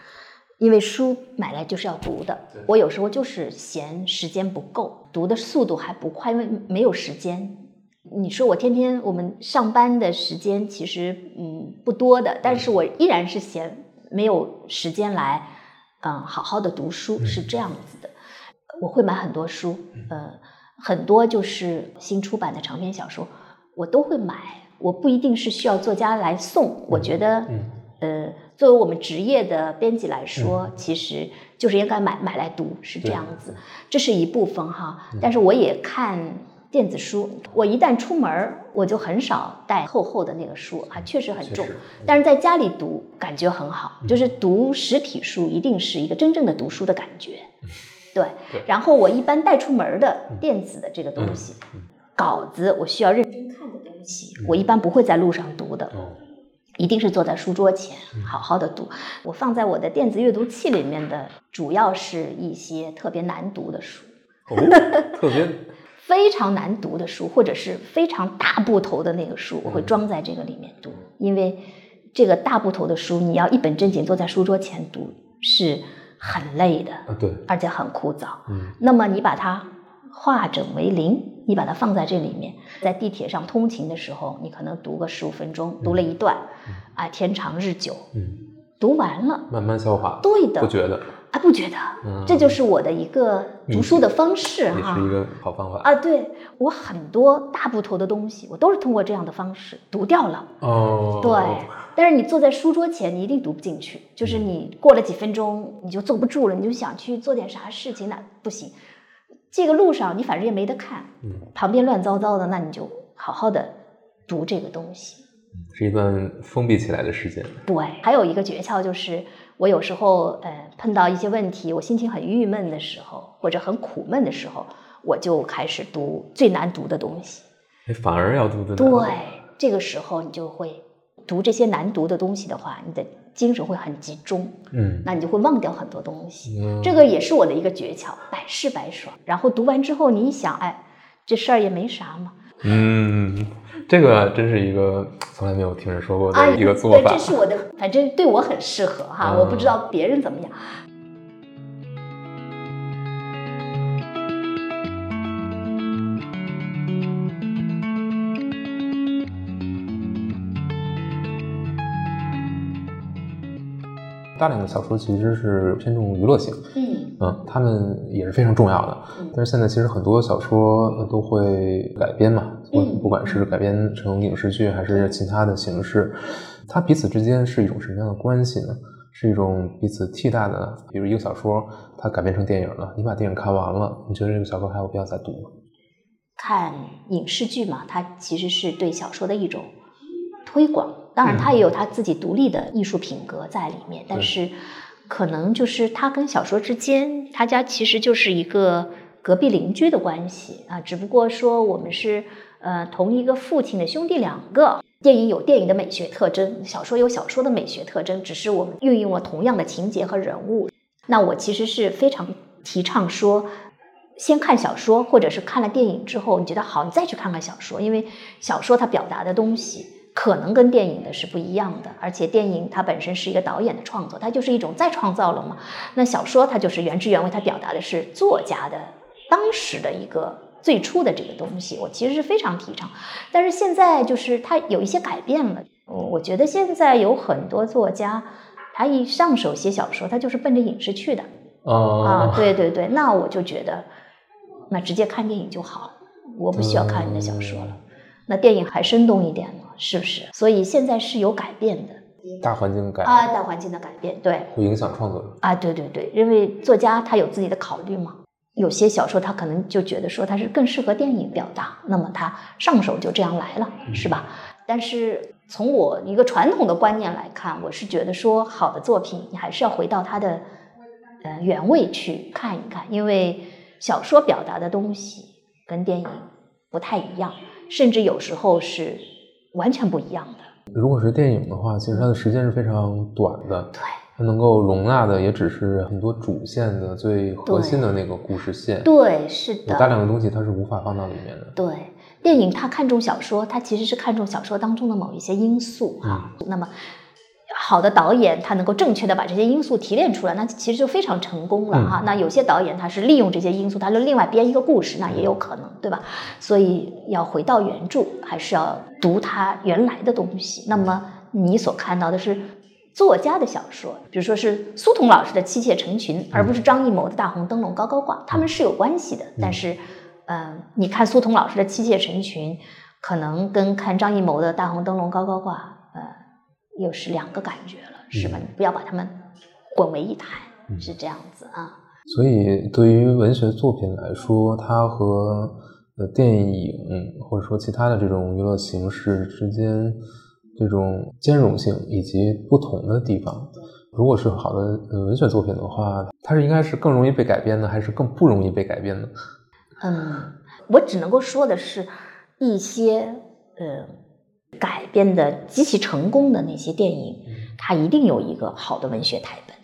因为书买来就是要读的，我有时候就是嫌时间不够，读的速度还不快，因为没有时间。你说我天天我们上班的时间其实嗯不多的，但是我依然是嫌没有时间来嗯好好的读书，是这样子的。我会买很多书，呃，很多就是新出版的长篇小说，我都会买。我不一定是需要作家来送，我觉得。呃，作为我们职业的编辑来说，其实就是应该买买来读，是这样子。这是一部分哈，但是我也看电子书。我一旦出门儿，我就很少带厚厚的那个书啊，确实很重。但是在家里读感觉很好，就是读实体书一定是一个真正的读书的感觉。(laughs) 对，然后我一般带出门的电子的这个东西，稿子我需要认真看的东西，我一般不会在路上读的。一定是坐在书桌前好好的读。我放在我的电子阅读器里面的，主要是一些特别难读的书，
哦，特别
非常难读的书，或者是非常大部头的那个书，我会装在这个里面读，因为这个大部头的书，你要一本正经坐在书桌前读是很累的，
啊，对，
而且很枯燥。
嗯。
那么你把它化整为零，你把它放在这里面，在地铁上通勤的时候，你可能读个十五分钟，读了一段，啊，天长日久，
嗯，
读完了，
慢慢消化，
对的。
不觉得
啊，不觉得，
嗯
这就是我的一个读书的方式
也
哈。
是一个好方法
啊，对我很多大部头的东西，我都是通过这样的方式读掉了。
哦，
对，但是你坐在书桌前，你一定读不进去。就是你过了几分钟，你就坐不住了，你就想去做点啥事情，那不行。这个路上你反正也没得看，
嗯，
旁边乱糟糟的，那你就好好的读这个东西。
是一段封闭起来的时间，
对，还有一个诀窍就是，我有时候呃碰到一些问题，我心情很郁闷的时候，或者很苦闷的时候，我就开始读最难读的东西。
哎，反而要读的
对，这个时候你就会读这些难读的东西的话，你的精神会很集中，
嗯，
那你就会忘掉很多东西。
嗯
这个也是我的一个诀窍，百试百爽。然后读完之后，你一想，哎，这事儿也没啥嘛。
嗯，这个真是一个从来没有听人说过
哎，
的一个做
对，
法
这。是我的，反正对我很适合哈。
嗯
我不知道别人怎么样。
大量的小说其实是偏重娱乐性，
嗯
嗯，他们也是非常重要的。
嗯
但是现在其实很多小说呃都会改编嘛，不管是改编成影视剧还是其他的形式，它彼此之间是一种什么样的关系呢？是一种彼此替代的，比如一个小说它改编成电影了，你把电影看完了，你觉得这个小说还有必要再读吗？
看影视剧嘛，它其实是对小说的一种推广。当然，它也有它自己独立的艺术品格在里面，但是可能就是它跟小说之间，他家其实就是一个隔壁邻居的关系啊。只不过说我们是呃同一个父亲的兄弟两个。电影有电影的美学特征，小说有小说的美学特征，只是我们运用了同样的情节和人物。那我其实是非常提倡说，先看小说，或者是看了电影之后，你觉得好，你再去看看小说，因为小说它表达的东西可能跟电影的是不一样的，而且电影它本身是一个导演的创作，它就是一种再创造了嘛。那小说它就是原汁原味，它表达的是作家的当时的一个最初的这个东西，我其实是非常提倡。但是现在就是它有一些改变了，我我觉得现在有很多作家，他一上手写小说，他就是奔着影视去的。啊，
啊，
对对对，那我就觉得，那直接看电影就好，我不需要看你的小说了。那电影还生动一点呢，是不是？所以现在是有改变的
大环境改
啊，大环境的改变，对
会影响创作者。
啊，对对对，因为作家他有自己的考虑嘛。有些小说他可能就觉得说它是更适合电影表达，那么他上手就这样来了，是吧？但是从我一个传统的观念来看，我是觉得说好的作品你还是要回到它的呃原位去看一看，因为小说表达的东西跟电影不太一样，甚至有时候是完全不一样的。
如果是电影的话，其实它的时间是非常短的，
对
它能够容纳的也只是很多主线的最核心的那个故事线。
对，是
有
的，
大量的东西它是无法放到里面的。
对，电影它看重小说，它其实是看重小说当中的某一些因素哈、那么，好的导演他能够正确的把这些因素提炼出来，那其实就非常成功了哈、那有些导演他是利用这些因素，他就另外编一个故事，那也有可能，对吧？所以要回到原著，还是要读他原来的东西。那么你所看到的是。作家的小说，比如说是苏童老师的《妻妾成群》，而不是张艺谋的《大红灯笼高高挂》，他们是有关系的。但是，嗯、你看苏童老师的《妻妾成群》，可能跟看张艺谋的《大红灯笼高高挂》，呃，又是两个感觉了，是吧？
嗯
你不要把它们混为一谈，
嗯
是这样子啊。
所以，对于文学作品来说，它和呃电影或者说其他的这种娱乐形式之间这种兼容性以及不同的地方，如果是好的呃文学作品的话，它是应该是更容易被改编的，还是更不容易被改编的？
嗯，我只能够说的是，一些呃改编的极其成功的那些电影，它一定有一个好的文学台本。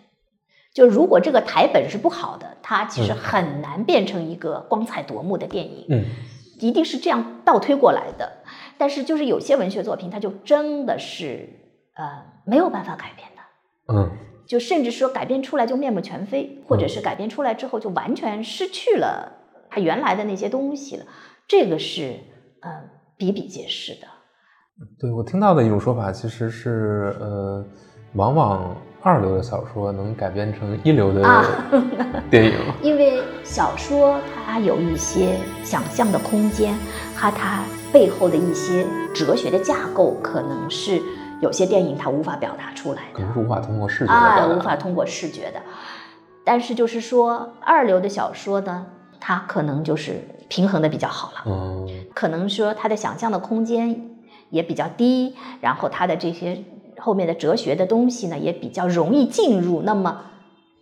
就如果这个台本是不好的，它其实很难变成一个光彩夺目的电影。
嗯，
一定是这样倒推过来的。但是就是有些文学作品，它就真的是呃没有办法改变的。
嗯，
就甚至说改编出来就面目全非，或者是改编出来之后就完全失去了它原来的那些东西了。这个是嗯、呃比比皆是的。
对我听到的一种说法其实是，呃，往往二流的小说能改编成一流的
啊
电影。(laughs)
因为小说它有一些想象的空间，它它背后的一些哲学的架构，可能是有些电影它无法表达出来的。
可能是无法通过视觉的。
啊，无法通过视觉的。但是就是说，二流的小说呢，它可能就是平衡的比较好了，
嗯。
可能说它的想象的空间也比较低，然后它的这些后面的哲学的东西呢也比较容易进入。那么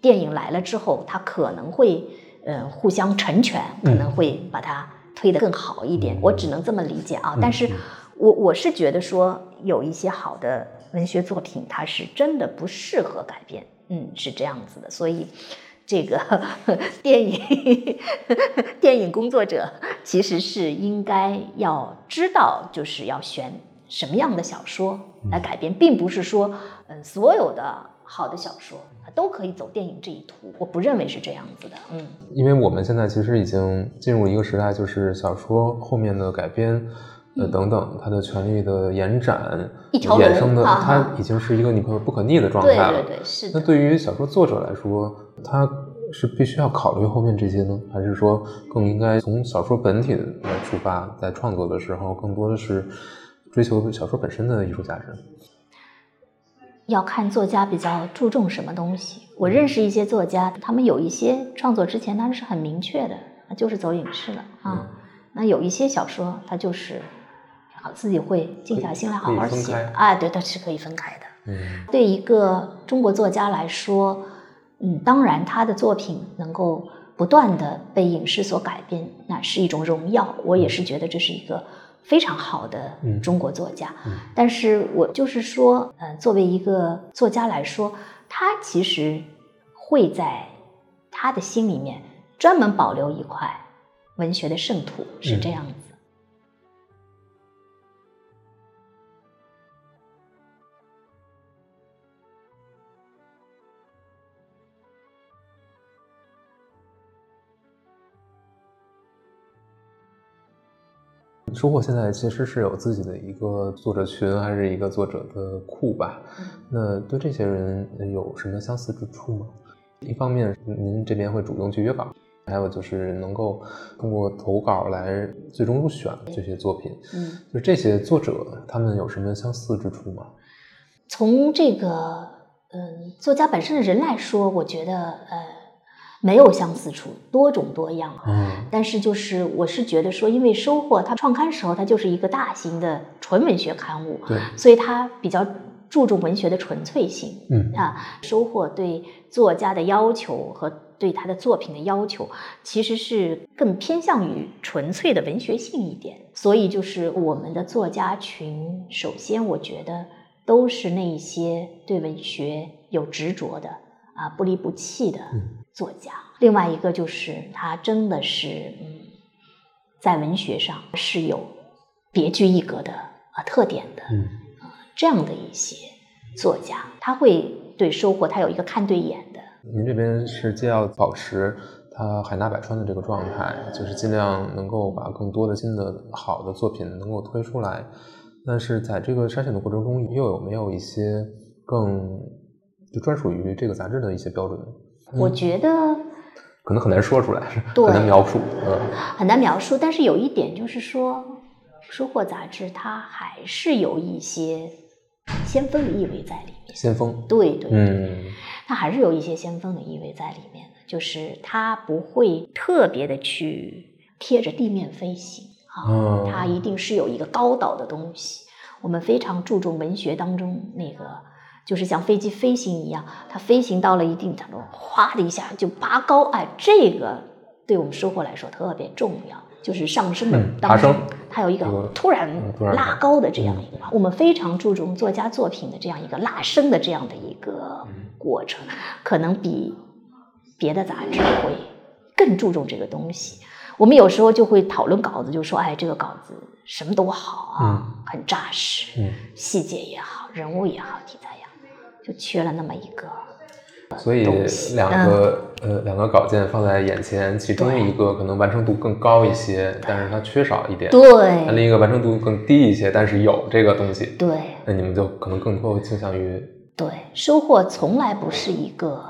电影来了之后，它可能会呃互相成全，可能会把它推得更好一点。我只能这么理解啊。但是我我是觉得说有一些好的文学作品，它是真的不适合改编，嗯，是这样子的。所以这个 (laughs) 电影 (laughs) 电影工作者其实是应该要知道，就是要选什么样的小说来改编，并不是说，嗯，所有的好的小说都可以走电影这一途。我不认为是这样子的，嗯，
因为我们现在其实已经进入一个时代，就是小说后面的改编。呃，等等，它的权利的延展、衍生的，它已经是一个你不不可逆的状态了。
对对，是
那。对于小说作者来说，他是必须要考虑后面这些呢，还是说更应该从小说本体来出发，在创作的时候更多的是追求小说本身的艺术价值？
要看作家比较注重什么东西。我认识一些作家，他们有一些创作之前他们是很明确的，就是走影视了啊。那有一些小说，他就是好自己会静下心来好好写啊，对，他是可以分开的。
嗯
对一个中国作家来说，嗯，当然他的作品能够不断的被影视所改编，那是一种荣耀。我也是觉得这是一个非常好的
嗯
中国作家。
嗯
但是我就是说，呃，作为一个作家来说，他其实会在他的心里面专门保留一块文学的圣土，是这样子。
收获现在其实是有自己的一个作者群，还是一个作者的库吧？那对这些人有什么相似之处吗？一方面，您这边会主动去约稿，还有就是能够通过投稿来最终入选这些作品。
嗯，
就这些作者，他们有什么相似之处吗？
从这个嗯作家本身的人来说，我觉得呃没有相似处，多种多样。
嗯
但是就是我是觉得说，因为收获它创刊时候它就是一个大型的纯文学刊物，
对，
所以它比较注重文学的纯粹性
嗯
啊。收获对作家的要求和对他的作品的要求，其实是更偏向于纯粹的文学性一点。所以就是我们的作家群，首先我觉得都是那一些对文学有执着的啊，不离不弃的
嗯
作家。另外一个就是他真的是嗯，在文学上是有别具一格的啊特点的。
嗯
这样的一些作家，他会对收获他有一个看对眼的。
您这边是既要保持它海纳百川的这个状态，就是尽量能够把更多的新的好的作品能够推出来，但是在这个筛选的过程中，又有没有一些更就专属于这个杂志的一些标准？
我觉得
可能很难说出来，
对
很难描述。嗯
很难描述，但是有一点就是说，收获杂志它还是有一些先锋的意味在里面。
先锋。
对对对，
嗯
它还是有一些先锋的意味在里面的，就是它不会特别的去贴着地面飞行啊，
嗯
它一定是有一个高岛的东西。我们非常注重文学当中那个，就是像飞机飞行一样，它飞行到了一定程度，哗的一下就拔高，哎，这个对我们收获来说特别重要。就是上升的
嗯
当中
爬升，
它有一个突然拉高的这样一个，我们非常注重作家作品的这样一个拉升的这样的一个过程，可能比别的杂志会更注重这个东西。我们有时候就会讨论稿子，就说：“哎，这个稿子什么都好啊，很扎实，
嗯
细节也好，人物也好，题材也好，就缺了那么一个。”
所以两个、呃两个稿件放在眼前，其中一个可能完成度更高一些，但是它缺少一点；
对
那另一个完成度更低一些，但是有这个东西，
对
那你们就可能更多会倾向于
对，收获从来不是一个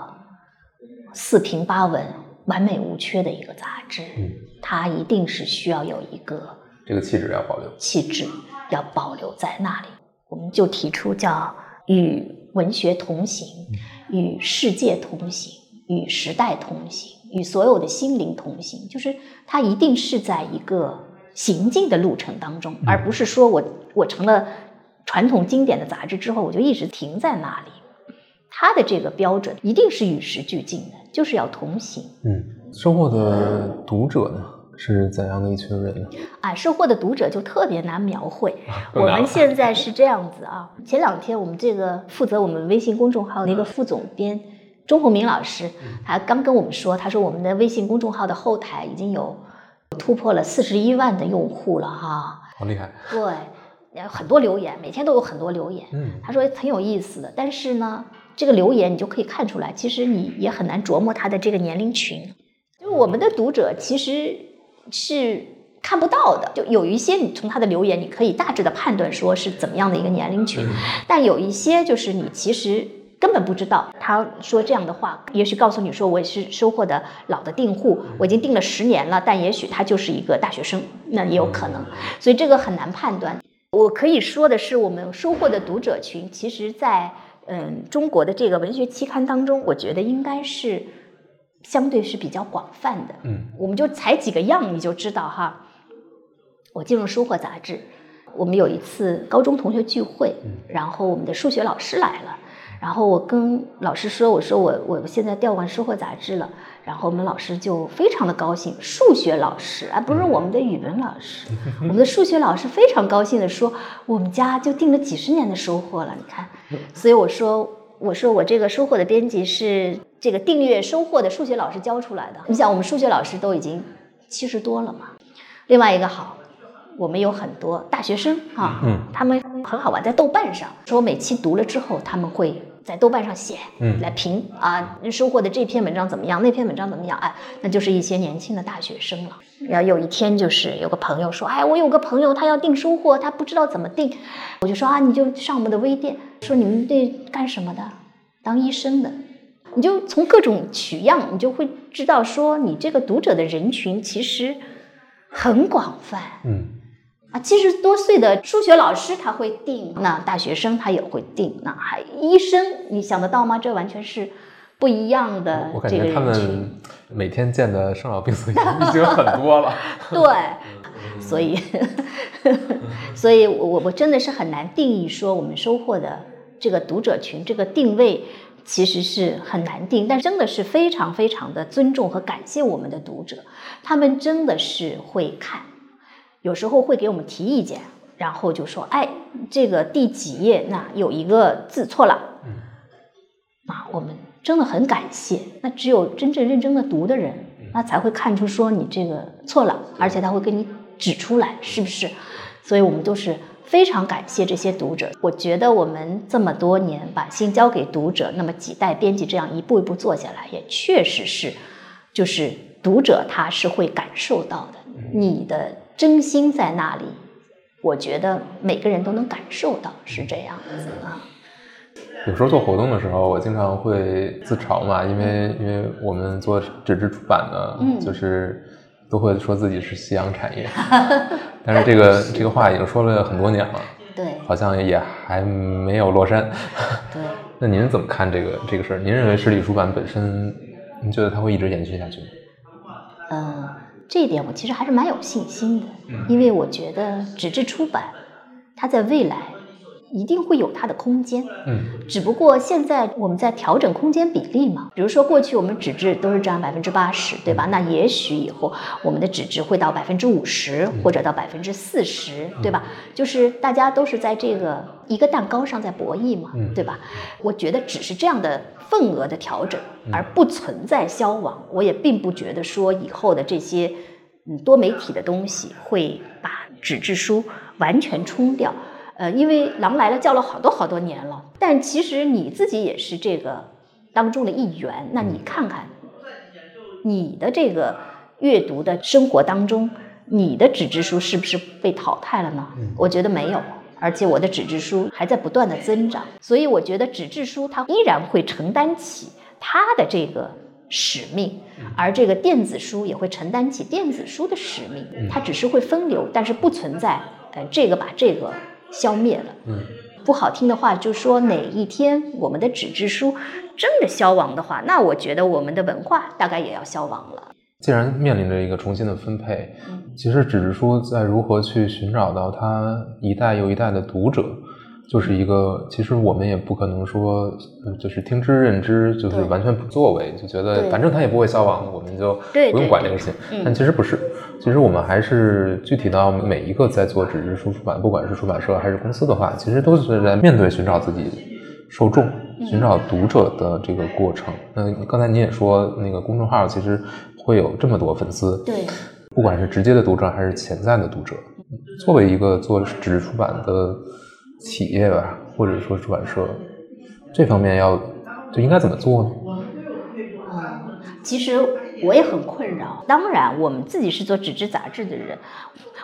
四平八稳、完美无缺的一个杂志，
嗯
它一定是需要有一个
这个气质要保留。
气质要保留在那里。我们就提出叫与文学同行，与世界同行，与时代同行，与所有的心灵同行。就是它一定是在一个行进的路程当中，而不是说我我成了传统经典的杂志之后，我就一直停在那里。它的这个标准一定是与时俱进的，就是要同行。
嗯，收获的读者呢是怎样的一群人呢？
啊，收获的读者就特别难描绘。我们现在是这样子啊，前两天我们这个负责我们微信公众号的一个副总编钟宏明老师，他刚跟我们说，他说我们的微信公众号的后台已经有突破了四十一万的用户了哈。
好厉害！
对，呃很多留言，每天都有很多留言。
嗯
他说挺有意思的，但是呢，这个留言你就可以看出来，其实你也很难琢磨他的这个年龄群。就是我们的读者其实是看不到的，就有一些你从他的留言，你可以大致的判断说是怎么样的一个年龄群，但有一些就是你其实。根本不知道，他说这样的话，也许告诉你说我也是收获的老的订户，我已经订了十年了，但也许他就是一个大学生，那也有可能，所以这个很难判断。我可以说的是，我们收获的读者群，其实在嗯中国的这个文学期刊当中，我觉得应该是相对是比较广泛的。
嗯，
我们就采几个样，你就知道哈。我进入收获杂志，我们有一次高中同学聚会，然后我们的数学老师来了。然后我跟老师说：“我说我我现在调换收获杂志了。”然后我们老师就非常的高兴，数学老师而不是我们的语文老师，(laughs) 我们的数学老师非常高兴的说：“我们家就订了几十年的收获了，你看。”所以我说：“我说我这个收获的编辑是这个订阅收获的数学老师教出来的。你想，我们数学老师都已经七十多了嘛。另外一个好。”我们有很多大学生啊，
嗯，
他们很好玩，在豆瓣上说每期读了之后，他们会在豆瓣上写，
嗯
来评啊收获的这篇文章怎么样，那篇文章怎么样，哎，那就是一些年轻的大学生了。然后有一天就是有个朋友说，哎，我有个朋友他要订收获，他不知道怎么订，我就说啊，你就上我们的微店，说你们这干什么的？当医生的。你就从各种取样，你就会知道说你这个读者的人群其实很广泛。
嗯。
啊，七十多岁的数学老师他会定，那大学生他也会定，那还医生，你想得到吗？这完全是不一样的
我感
这个
觉他。们每天见的生老病死已经很多了。(laughs)
对，所以，(laughs) 所以我我我真的是很难定义说我们收获的这个读者群这个定位。其实是很难定，但真的是非常非常的尊重和感谢我们的读者，他们真的是会看。有时候会给我们提意见，然后就说：“哎，这个第几页那有一个字错了。”啊，我们真的很感谢。那只有真正认真的读的人，那才会看出说你这个错了，而且他会给你指出来，是不是？所以我们都是非常感谢这些读者。我觉得我们这么多年把心交给读者，那么几代编辑这样一步一步做下来，也确实是，就是读者他是会感受到的，你的。真心在那里，我觉得每个人都能感受到是这样子啊。
有时候做活动的时候，我经常会自嘲嘛，因为因为我们做纸质出版的，
嗯
就是都会说自己是夕阳产业，(laughs) 但是这个这个话已经说了很多年了，
对，
好像也还没有落山。
对，(laughs)
那您怎么看这个这个事儿？您认为实体出版本身，您觉得它会一直延续下去吗？
嗯。这一点我其实还是蛮有信心的，因为我觉得纸质出版，它在未来一定会有它的空间，
嗯，
只不过现在我们在调整空间比例嘛。比如说过去我们纸质都是占百分之八十，对吧？那也许以后我们的纸质会到百分之五十，或者到百分之四十，对吧？就是大家都是在这个一个蛋糕上在博弈嘛，对吧？我觉得只是这样的份额的调整，而不存在消亡。我也并不觉得说以后的这些嗯多媒体的东西会把纸质书完全冲掉。呃，因为《狼来了》叫了好多好多年了，但其实你自己也是这个当中的一员。那你看看，你的这个阅读的生活当中，你的纸质书是不是被淘汰了呢？我觉得没有，而且我的纸质书还在不断的增长。所以我觉得纸质书它依然会承担起它的这个使命，而这个电子书也会承担起电子书的使命。它只是会分流，但是不存在呃这个把这个。消灭了，
嗯，
不好听的话，就说哪一天我们的纸质书真的消亡的话，那我觉得我们的文化大概也要消亡了。
既然面临着一个重新的分配，其实纸质书在如何去寻找到它一代又一代的读者？就是一个，其实我们也不可能说，就是听之任之，就是完全不作为，就觉得反正他也不会消亡，我们就不用管这个事情。但其实不是，其实我们还是具体到每一个在做纸质书出版，不管是出版社还是公司的话，其实都是在面对寻找自己受众、寻找读者的这个过程。那刚才您也说，那个公众号其实会有这么多粉丝，
对，
不管是直接的读者还是潜在的读者，作为一个做纸质出版的。企业吧，或者说出版社，这方面要就应该怎么做呢？
嗯，其实我也很困扰。当然，我们自己是做纸质杂志的人，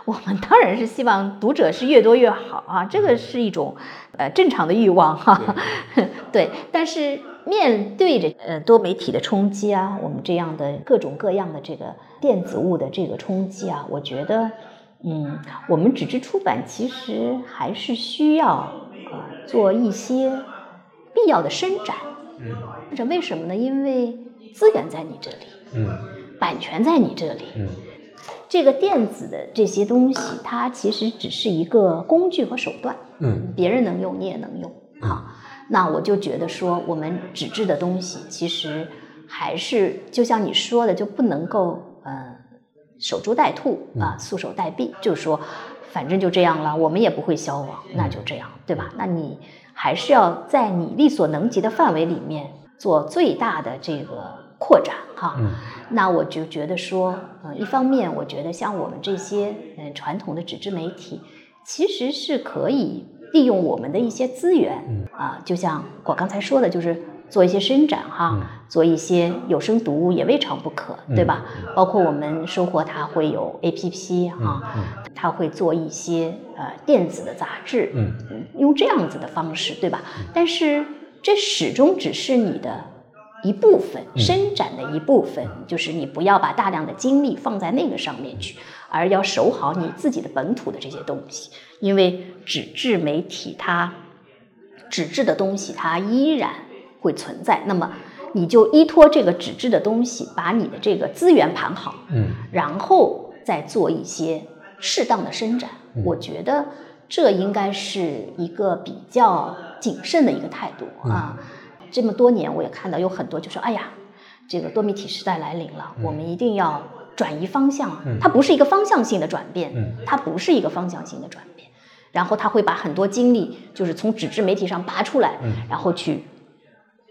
我们当然是希望读者是越多越好啊，这个是一种呃正常的欲望哈。(laughs) 对，但是面对着呃多媒体的冲击啊，我们这样的各种各样的这个电子物的这个冲击啊，我觉得。嗯，我们纸质出版其实还是需要呃做一些必要的伸展。嗯，这为什么呢？因为资源在你这里，
嗯，
版权在你这里，
嗯，
这个电子的这些东西，它其实只是一个工具和手段，
嗯，
别人能用，你也能用。好，那我就觉得说，我们纸质的东西其实还是就像你说的，就不能够呃。守株待兔啊，束手待毙，就是说，反正就这样了，我们也不会消亡，那就这样，对吧？那你还是要在你力所能及的范围里面做最大的这个扩展，哈。那我就觉得说，嗯，一方面，我觉得像我们这些嗯传统的纸质媒体，其实是可以利用我们的一些资源，啊，就像我刚才说的，就是。做一些伸展哈，做一些有声读物也未尝不可，对吧？包括我们生活，它会有 A P P 哈，它会做一些呃电子的杂志，
嗯，
用这样子的方式，对吧？但是这始终只是你的一部分，伸展的一部分，就是你不要把大量的精力放在那个上面去，而要守好你自己的本土的这些东西，因为纸质媒体它纸质的东西它依然。会存在，那么你就依托这个纸质的东西，把你的这个资源盘好，
嗯，
然后再做一些适当的伸展。我觉得这应该是一个比较谨慎的一个态度啊。这么多年，我也看到有很多就说：“哎呀，这个多媒体时代来临了，我们一定要转移方向。”它不是一个方向性的转变，它不是一个方向性的转变。然后他会把很多精力就是从纸质媒体上拔出来，然后去。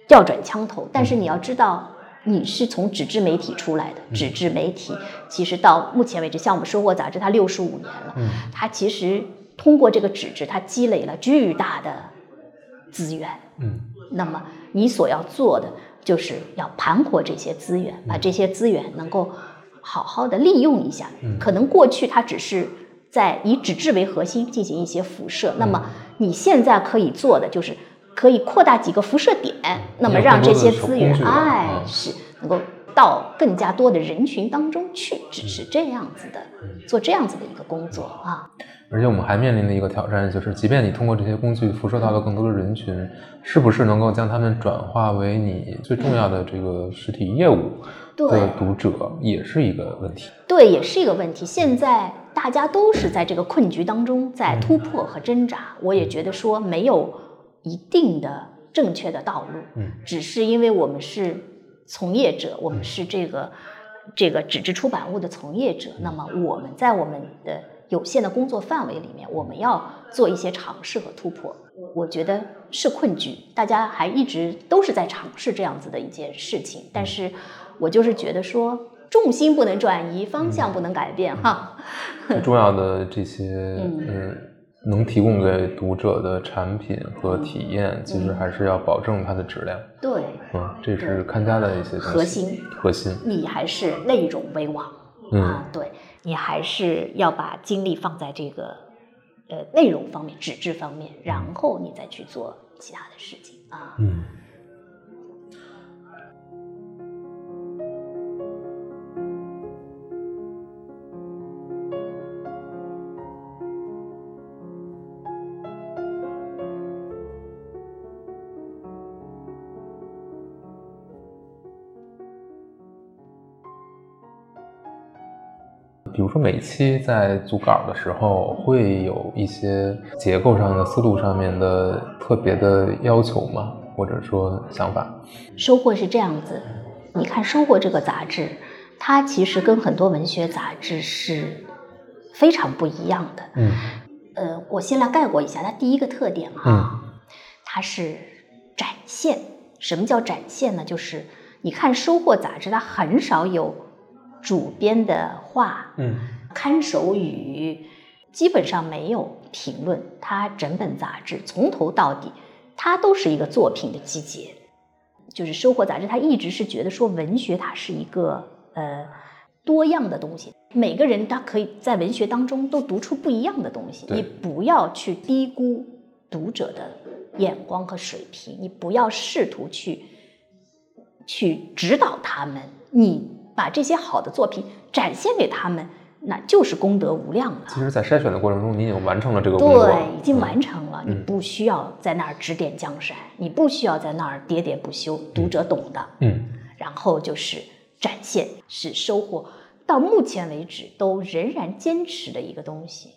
调转枪头，但是你要知道，你是从纸质媒体出来的。纸质媒体其实到目前为止，像我们《收获》杂志，它六十五年了，它其实通过这个纸质，它积累了巨大的资源。
嗯，
那么你所要做的，就是要盘活这些资源，把这些资源能够好好的利用一下。可能过去它只是在以纸质为核心进行一些辐射，那么你现在可以做的就是。可以扩大几个辐射点，那么让这些资源，哎，是能够到更加多的人群当中去，只是这样子的，做这样子的一个工作啊。
而且我们还面临的一个挑战就是，即便你通过这些工具辐射到了更多的人群，是不是能够将他们转化为你最重要的这个实体业务的读者，也是一个问题。
对，也是一个问题。现在大家都是在这个困局当中在突破和挣扎。我也觉得说没有一定的正确的道路，
嗯，
只是因为我们是从业者，我们是这个这个纸质出版物的从业者，那么我们在我们的有限的工作范围里面，我们要做一些尝试和突破。我我觉得是困局，大家还一直都是在尝试这样子的一件事情，但是我就是觉得说重心不能转移，方向不能改变哈。(laughs)
最重要的这些嗯，能提供给读者的产品和体验，其实还是要保证它的质量。
对，
嗯，这是看家的一些
核心
核心。
你还是内容为王啊，对你还是要把精力放在这个呃内容方面、纸质方面，然后你再去做其他的事情啊。
嗯。比如说，每期在组稿的时候，会有一些结构上的、思路上面的特别的要求吗？或者说想法？
收获是这样子，你看《收获》这个杂志，它其实跟很多文学杂志是非常不一样的。
嗯。
呃，我先来概括一下它第一个特点啊，它是展现。什么叫展现呢？就是你看《收获》杂志，它很少有。主编的话，
嗯，
看守语，基本上没有评论。他整本杂志从头到底，它都是一个作品的集结。就是《收获》杂志，他一直是觉得说，文学它是一个呃多样的东西，每个人他可以在文学当中都读出不一样的东西。你不要去低估读者的眼光和水平，你不要试图去去指导他们，你。把这些好的作品展现给他们，那就是功德无量了。
其实，在筛选的过程中，你已经完成了这个工作，
对，已经完成了。你不需要在那儿指点江山，你不需要在那儿喋喋不休，读者懂的。
嗯，
然后就是展现，是收获。到目前为止，都仍然坚持的一个东西。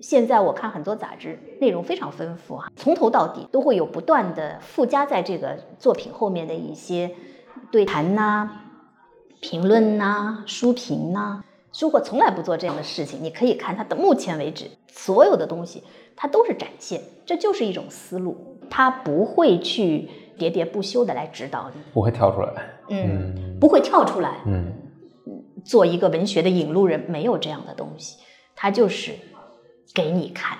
现在我看很多杂志，内容非常丰富啊，从头到底都会有不断的附加在这个作品后面的一些对谈呐。评论呐，书评呐，收获从来不做这样的事情。你可以看它的目前为止所有的东西，它都是展现，这就是一种思路。它不会去喋喋不休的来指导你，
不会跳出来，
嗯，不会跳出来，
嗯，
做一个文学的引路人，没有这样的东西，它就是给你看，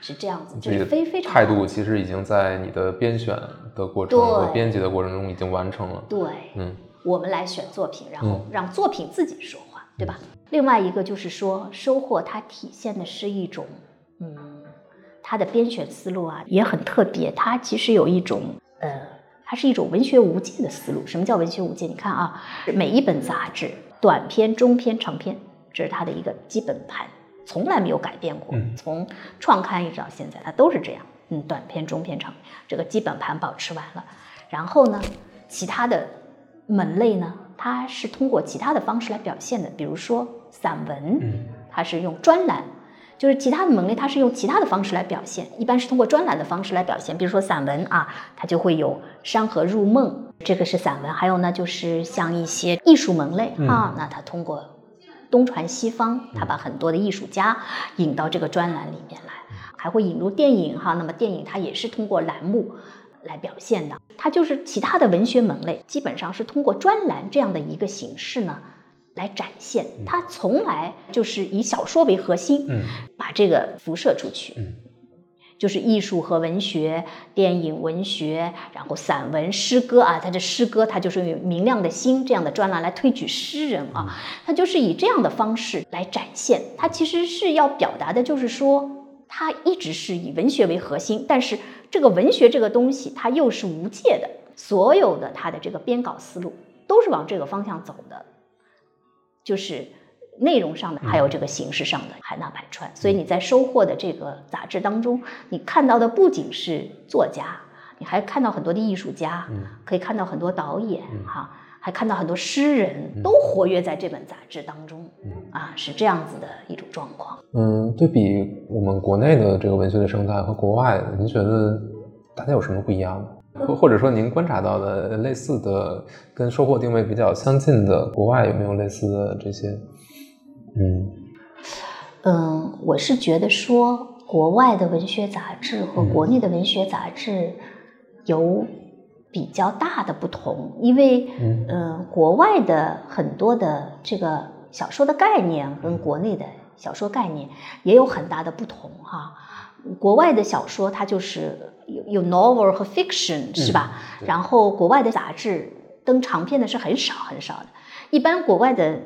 是这样子，就是非非常
态度，其实已经在你的编选的过程和编辑的过程中已经完成了，
对，
嗯。
我们来选作品，然后让作品自己说话，对吧？另外一个就是说，收获它体现的是一种，嗯，它的编选思路啊也很特别。它其实有一种，呃，它是一种文学无界的思路。什么叫文学无界？你看啊，每一本杂志，短篇、中篇、长篇，这是它的一个基本盘，从来没有改变过。从创刊一直到现在，它都是这样。嗯，短篇、中篇、长篇，这个基本盘保持完了。然后呢，其他的。门类呢，它是通过其他的方式来表现的，比如说散文，它是用专栏，就是其他的门类，它是用其他的方式来表现，一般是通过专栏的方式来表现。比如说散文啊，它就会有《山河入梦》，这个是散文；还有呢，就是像一些艺术门类啊，那它通过东传西方，它把很多的艺术家引到这个专栏里面来，还会引入电影哈，那么电影它也是通过栏目。来表现的，它就是其他的文学门类，基本上是通过专栏这样的一个形式呢，来展现。它从来就是以小说为核心，
嗯，
把这个辐射出去，
嗯，
就是艺术和文学、电影、文学，然后散文、诗歌啊，它的诗歌，它就是用明亮的心这样的专栏来推举诗人啊，它就是以这样的方式来展现。它其实是要表达的，就是说。它一直是以文学为核心，但是这个文学这个东西，它又是无界的，所有的它的这个编稿思路都是往这个方向走的，就是内容上的，还有这个形式上的海纳百川。所以你在收获的这个杂志当中，你看到的不仅是作家，你还看到很多的艺术家，可以看到很多导演，哈，还看到很多诗人都活跃在这本杂志当中。啊，是这样子的一种状况。
嗯，对比我们国内的这个文学的生态和国外，您觉得大家有什么不一样吗？或或者说您观察到的类似的、跟收获定位比较相近的国外有没有类似的这些？嗯
嗯，我是觉得说，国外的文学杂志和国内的文学杂志有比较大的不同，因为
嗯
嗯，国外的很多的这个小说的概念跟国内的小说概念也有很大的不同哈。国外的小说它就是有有 novel 和 fiction 是吧？
对
然后国外的杂志登长篇的是很少很少的，一般国外的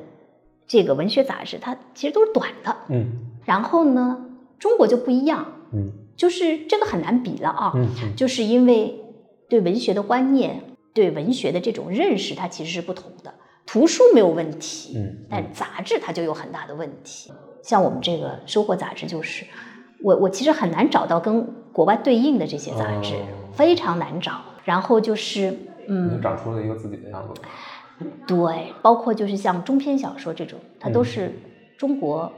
这个文学杂志它其实都是短的。
嗯
然后呢，中国就不一样，
嗯
就是这个很难比了啊。
嗯嗯
就是因为对文学的观念、对文学的这种认识，它其实是不同的。图书没有问题，
嗯
但杂志它就有很大的问题。像我们这个收获杂志，就是我我其实很难找到跟国外对应的这些杂志，
哦
非常难找。然后就是
就
嗯，
长出了一个自己的样子。
对，包括就是像中篇小说这种，它都
嗯
是中国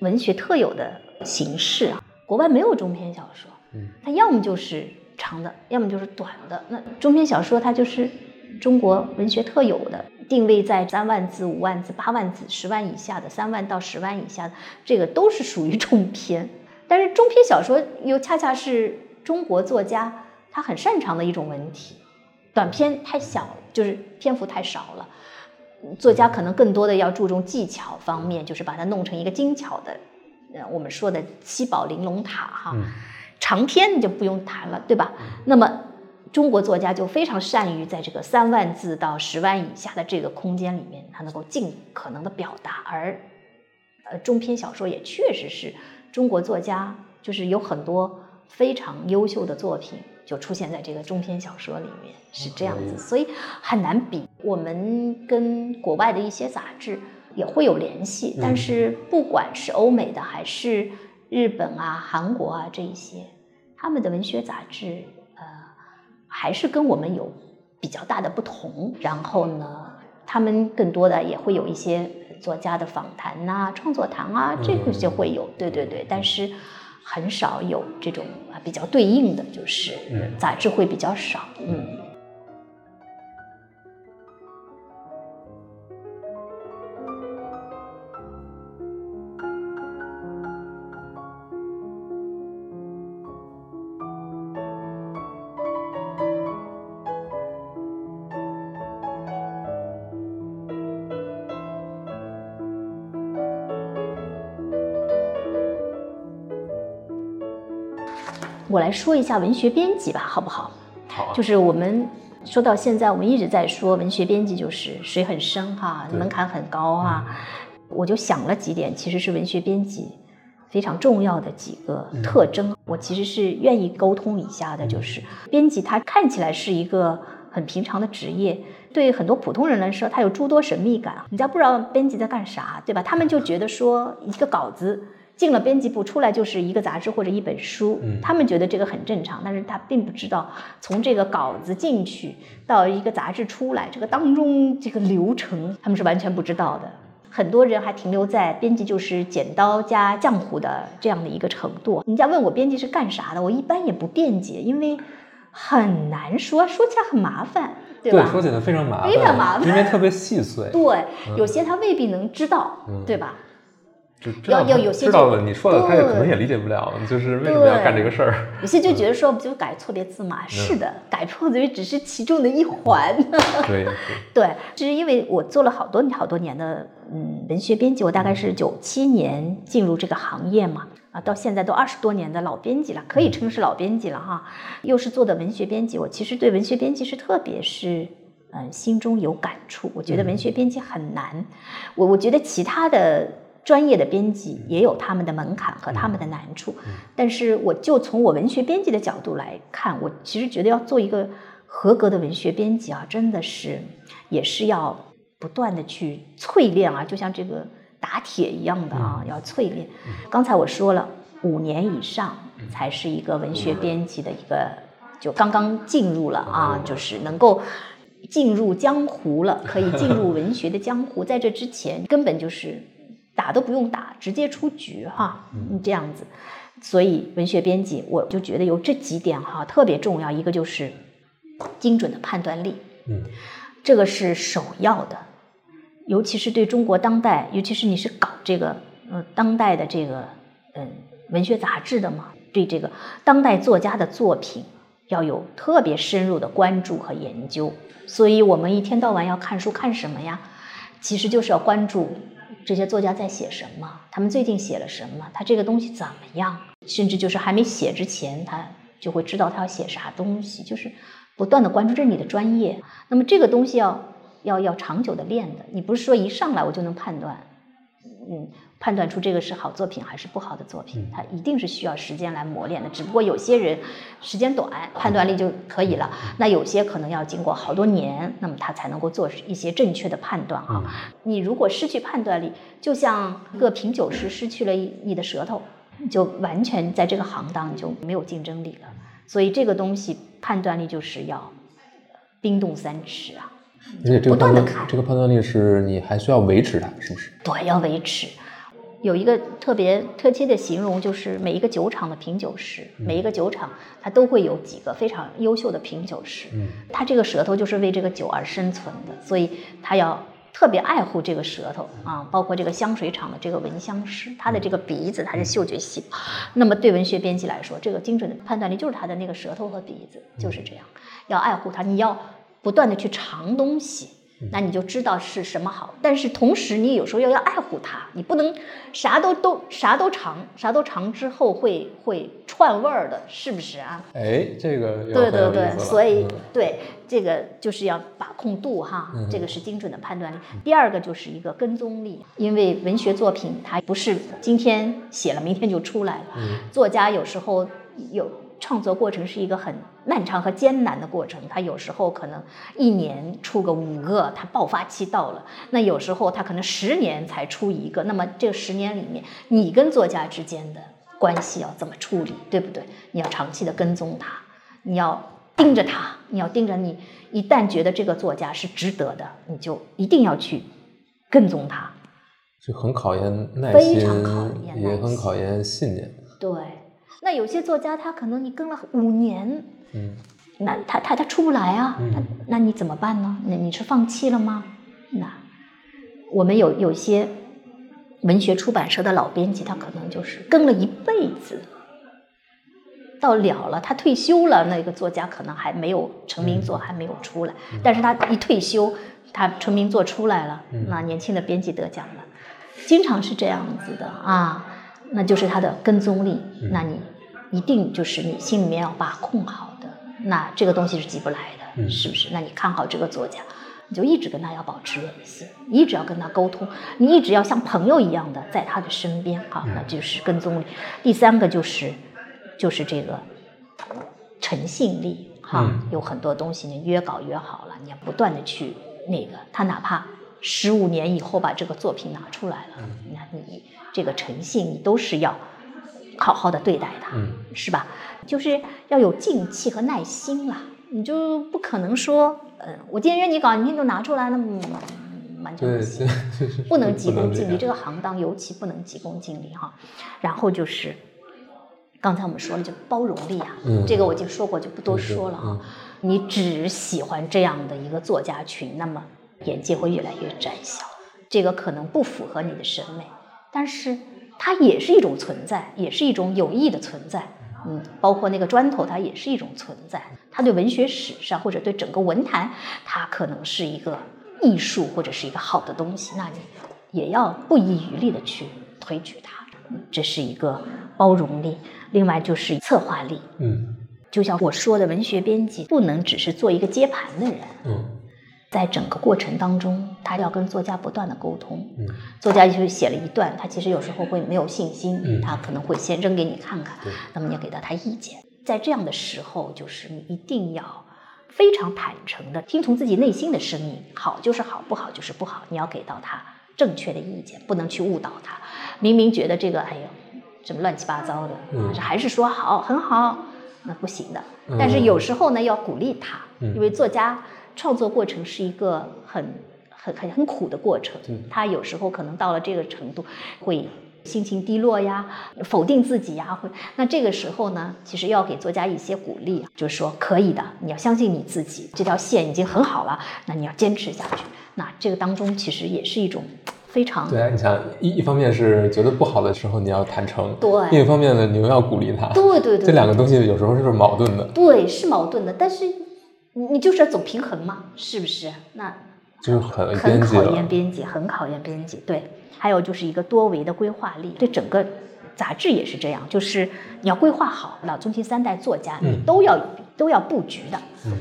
文学特有的形式啊。国外没有中篇小说，
嗯
它要么就是长的，要么就是短的。那中篇小说它就是中国文学特有的，定位在三万字、五万字、八万字、十万以下的，三万到十万以下的，这个都是属于中篇。但是中篇小说又恰恰是中国作家他很擅长的一种文体，短篇太小了，就是篇幅太少了。作家可能更多的要注重技巧方面，就是把它弄成一个精巧的，呃，我们说的七宝玲珑塔哈。
嗯
长篇你就不用谈了，对吧？那么中国作家就非常善于在这个三万字到十万以下的这个空间里面，他能够尽可能的表达，而呃中篇小说也确实是中国作家就是有很多非常优秀的作品就出现在这个中篇小说里面，是这样子，所以很难比。我们跟国外的一些杂志也会有联系，但是不管是欧美的还是日本啊、韩国啊这一些，他们的文学杂志呃还是跟我们有比较大的不同。然后呢，他们更多的也会有一些作家的访谈呐、创作谈啊，这个就会有，对对对，但是很少有这种啊比较对应的，就是
嗯
杂志会比较少，嗯。我来说一下文学编辑吧，好不好？
好啊，
就是我们说到现在，我们一直在说文学编辑就是水很深哈，
对
门槛很高哈。我就想了几点，其实是文学编辑非常重要的几个特征。我其实是愿意沟通一下的，就是编辑他看起来是一个很平常的职业。对很多普通人来说，他有诸多神秘感，人家不知道编辑在干啥，对吧？他们就觉得说一个稿子进了编辑部，出来就是一个杂志或者一本书，
嗯
他们觉得这个很正常，但是他并不知道从这个稿子进去到一个杂志出来，这个当中这个流程，他们是完全不知道的。很多人还停留在编辑就是剪刀加浆糊的这样的一个程度。人家问我编辑是干啥的，我一般也不辩解，因为很难说，说起来很麻烦，对吧？
说起来非常麻烦，
非常麻烦
因为特别细碎。
对，有些他未必能知道，
嗯
对吧？要要有些就
知道了，你说了他也可能也理解不了，就是为什么要干这个事儿。
有些就觉得说不就改错别字嘛？是的，改错别字只是其中的一环。(laughs)
对，对
对，就是因为我做了好多好多年的嗯文学编辑，我大概是九七年进入这个行业嘛，啊，到现在都二十多年的老编辑了，可以称是老编辑了哈。又是做的文学编辑，我其实对文学编辑是特别是嗯心中有感触。我觉得文学编辑很难，我我觉得其他的。专业的编辑也有他们的门槛和他们的难处，但是我就从我文学编辑的角度来看，我其实觉得要做一个合格的文学编辑啊，真的是也是要不断的去淬炼啊，就像这个打铁一样的啊，要淬炼。刚才我说了，五年以上才是一个文学编辑的一个，就刚刚进入了啊，就是能够。进入江湖了，可以进入文学的江湖。在这之前，根本就是打都不用打，直接出局哈，这样子。所以文学编辑，我就觉得有这几点哈特别重要，一个就是精准的判断力，
嗯，
这个是首要的，尤其是对中国当代，尤其是你是搞这个呃当代的这个嗯文学杂志的嘛，对这个当代作家的作品要有特别深入的关注和研究。所以我们一天到晚要看书，看什么呀？其实就是要关注这些作家在写什么，他们最近写了什么，他这个东西怎么样？甚至就是还没写之前，他就会知道他要写啥东西，就是不断的关注这是你的专业。那么这个东西要要要长久的练的，你不是说一上来我就能判断，嗯，判断出这个是好作品还是不好的作品，它一定是需要时间来磨练的。只不过有些人时间短，判断力就可以了；那有些可能要经过好多年，那么他才能够做一些正确的判断啊。你如果失去判断力，就像一个品酒师失去了你的舌头。就完全在这个行当就没有竞争力了，所以这个东西判断力就是要冰冻三尺啊！
而且这个判断这个判断力是你还需要维持它，是不是？
对，要维持。有一个特别特切的形容，就是每一个酒厂的品酒师，每一个酒厂它都会有几个非常优秀的品酒师，
嗯，
他这个舌头就是为这个酒而生存的，所以他要。特别爱护这个舌头啊，包括这个香水厂的这个闻香师，他的这个鼻子，他是嗅觉细胞。那么对文学编辑来说，这个精准的判断力就是他的那个舌头和鼻子，就是这样，要爱护它，你要不断的去尝东西。那你就知道是什么好，但是同时你有时候又要爱护它，你不能啥都都啥都尝，啥都尝之后会会串味儿的，是不是啊？
哎，这个
对对对，所以对这个就是要把控度哈，这个是精准的判断力。第二个就是一个跟踪力，因为文学作品它不是今天写了明天就出来了，作家有时候有。创作过程是一个很漫长和艰难的过程，他有时候可能一年出个五个，他爆发期到了；那有时候他可能十年才出一个。那么这十年里面，你跟作家之间的关系要怎么处理，对不对？你要长期的跟踪他，你要盯着他，你要盯着你。一旦觉得这个作家是值得的，你就一定要去跟踪他。
就很考验耐
心，非常考验，
也很考验信念。
对。那有些作家，他可能你跟了五年，嗯，那他他他出不来啊，那那你怎么办呢？那你是放弃了吗？那我们有有些文学出版社的老编辑，他可能就是跟了一辈子，到了了，他退休了，那个作家可能还没有成名作还没有出来，但是他一退休，他成名作出来了，那年轻的编辑得奖了，经常是这样子的啊。那就是他的跟踪力，那你一定就是你心里面要把控好的，那这个东西是急不来的，是不是？那你看好这个作家，你就一直跟他要保持联系，一直要跟他沟通，你一直要像朋友一样的在他的身边，好，那就是跟踪力。第三个就是就是这个诚信力，哈，有很多东西你约稿约好了，你要不断的去那个，他哪怕十五年以后把这个作品拿出来了，那你。这个诚信，你都是要好好的对待的，是吧？就是要有静气和耐心啦。你就不可能说，嗯，我今天约你搞，明天就拿出来，那完全不行，不能急功近利。这个行当尤其不能急功近利哈。然后就是刚才我们说了，就包容力啊，这个我已经说过，就不多说了哈。你只喜欢这样的一个作家群，那么眼界会越来越窄小，这个可能不符合你的审美。但是它也是一种存在，也是一种有益的存在。嗯，包括那个砖头，它也是一种存在。它对文学史上或者对整个文坛，它可能是一个艺术或者是一个好的东西。那你也要不遗余力的去推举它。这是一个包容力。另外就是策划力。
嗯，
就像我说的，文学编辑不能只是做一个接盘的人。
嗯。
在整个过程当中，他要跟作家不断的沟通。嗯，作家就写了一段，他其实有时候会没有信心，他可能会先扔给你看看。那么你要给到他意见。在这样的时候，就是你一定要非常坦诚的听从自己内心的声音，好就是好，不好就是不好。你要给到他正确的意见，不能去误导他。明明觉得这个，哎呦，什么乱七八糟的，嗯，还是说好，很好，那不行的。但是有时候呢，要鼓励他，因为作家。创作过程是一个很很很很苦的过程。他有时候可能到了这个程度，会心情低落呀，否定自己呀，会。那这个时候呢，其实要给作家一些鼓励，就是说可以的，你要相信你自己，这条线已经很好了，那你要坚持下去。那这个当中其实也是一种非常
对啊，你想一一方面是觉得不好的时候你要坦诚，
对
另一方面呢，你又要鼓励他，
对对对，
这两个东西有时候是矛盾的，
对是矛盾的，但是你你就是要走平衡嘛，是不是？那
就是很
很考验编辑，很考验编辑。对，还有就是一个多维的规划力，对整个杂志也是这样，就是你要规划好，老中青三代作家你都要都要布局的，
嗯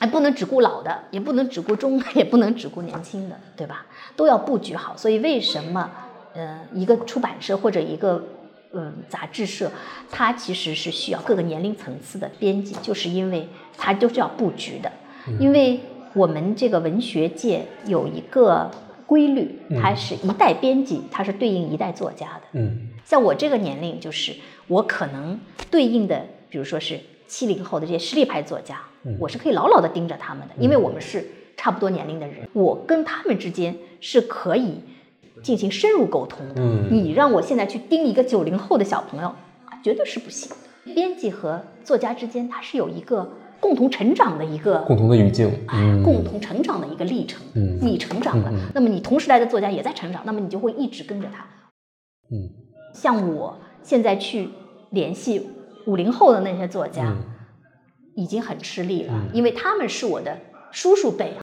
哎，不能只顾老的，也不能只顾中，也不能只顾年轻的，对吧？都要布局好。所以为什么，呃，一个出版社或者一个嗯杂志社，它其实是需要各个年龄层次的编辑，就是因为它都是要布局的。因为我们这个文学界有一个规律，它是一代编辑，它是对应一代作家的。
嗯
像我这个年龄，就是我可能对应的，比如说是七零后的这些实力派作家，我是可以牢牢的盯着他们的，因为我们是差不多年龄的人，我跟他们之间是可以进行深入沟通的。
嗯
你让我现在去盯一个九零后的小朋友，绝对是不行的。编辑和作家之间，它是有一个共同成长的一个
共同的语境，嗯，
共同成长的一个历程。
嗯
你成长了，那么你同时代的作家也在成长，那么你就会一直跟着他。
嗯
像我现在去联系五零后的那些作家，
嗯
已经很吃力了，
嗯
因为他们是我的叔叔辈，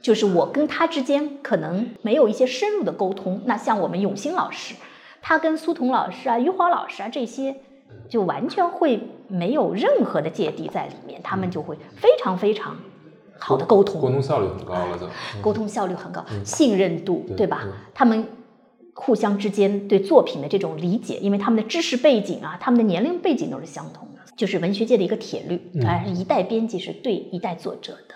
就是我跟他之间可能没有一些深入的沟通。那像我们永新老师，他跟苏童老师啊、余华老师啊这些，就完全会没有任何的芥蒂在里面，他们就会非常非常好的沟通，
沟通效率很高了就，
沟通效率很高，信任度，
对
对吧
对？
他们互相之间对作品的这种理解，因为他们的知识背景啊，他们的年龄背景都是相同的，就是文学界的一个铁律，啊，一代编辑是对一代作者的，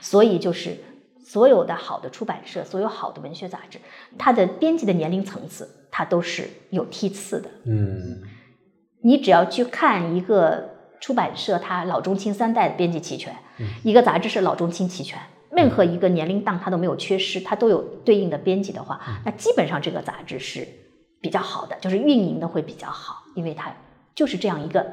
所以就是所有的好的出版社，所有好的文学杂志，它的编辑的年龄层次，它都是有梯次的。
嗯
你只要去看一个出版社，它老中青三代的编辑齐全，一个杂志是老中青齐全，任何一个年龄档它都没有缺失，它都有对应的编辑的话，那基本上这个杂志是比较好的，就是运营的会比较好，因为它就是这样一个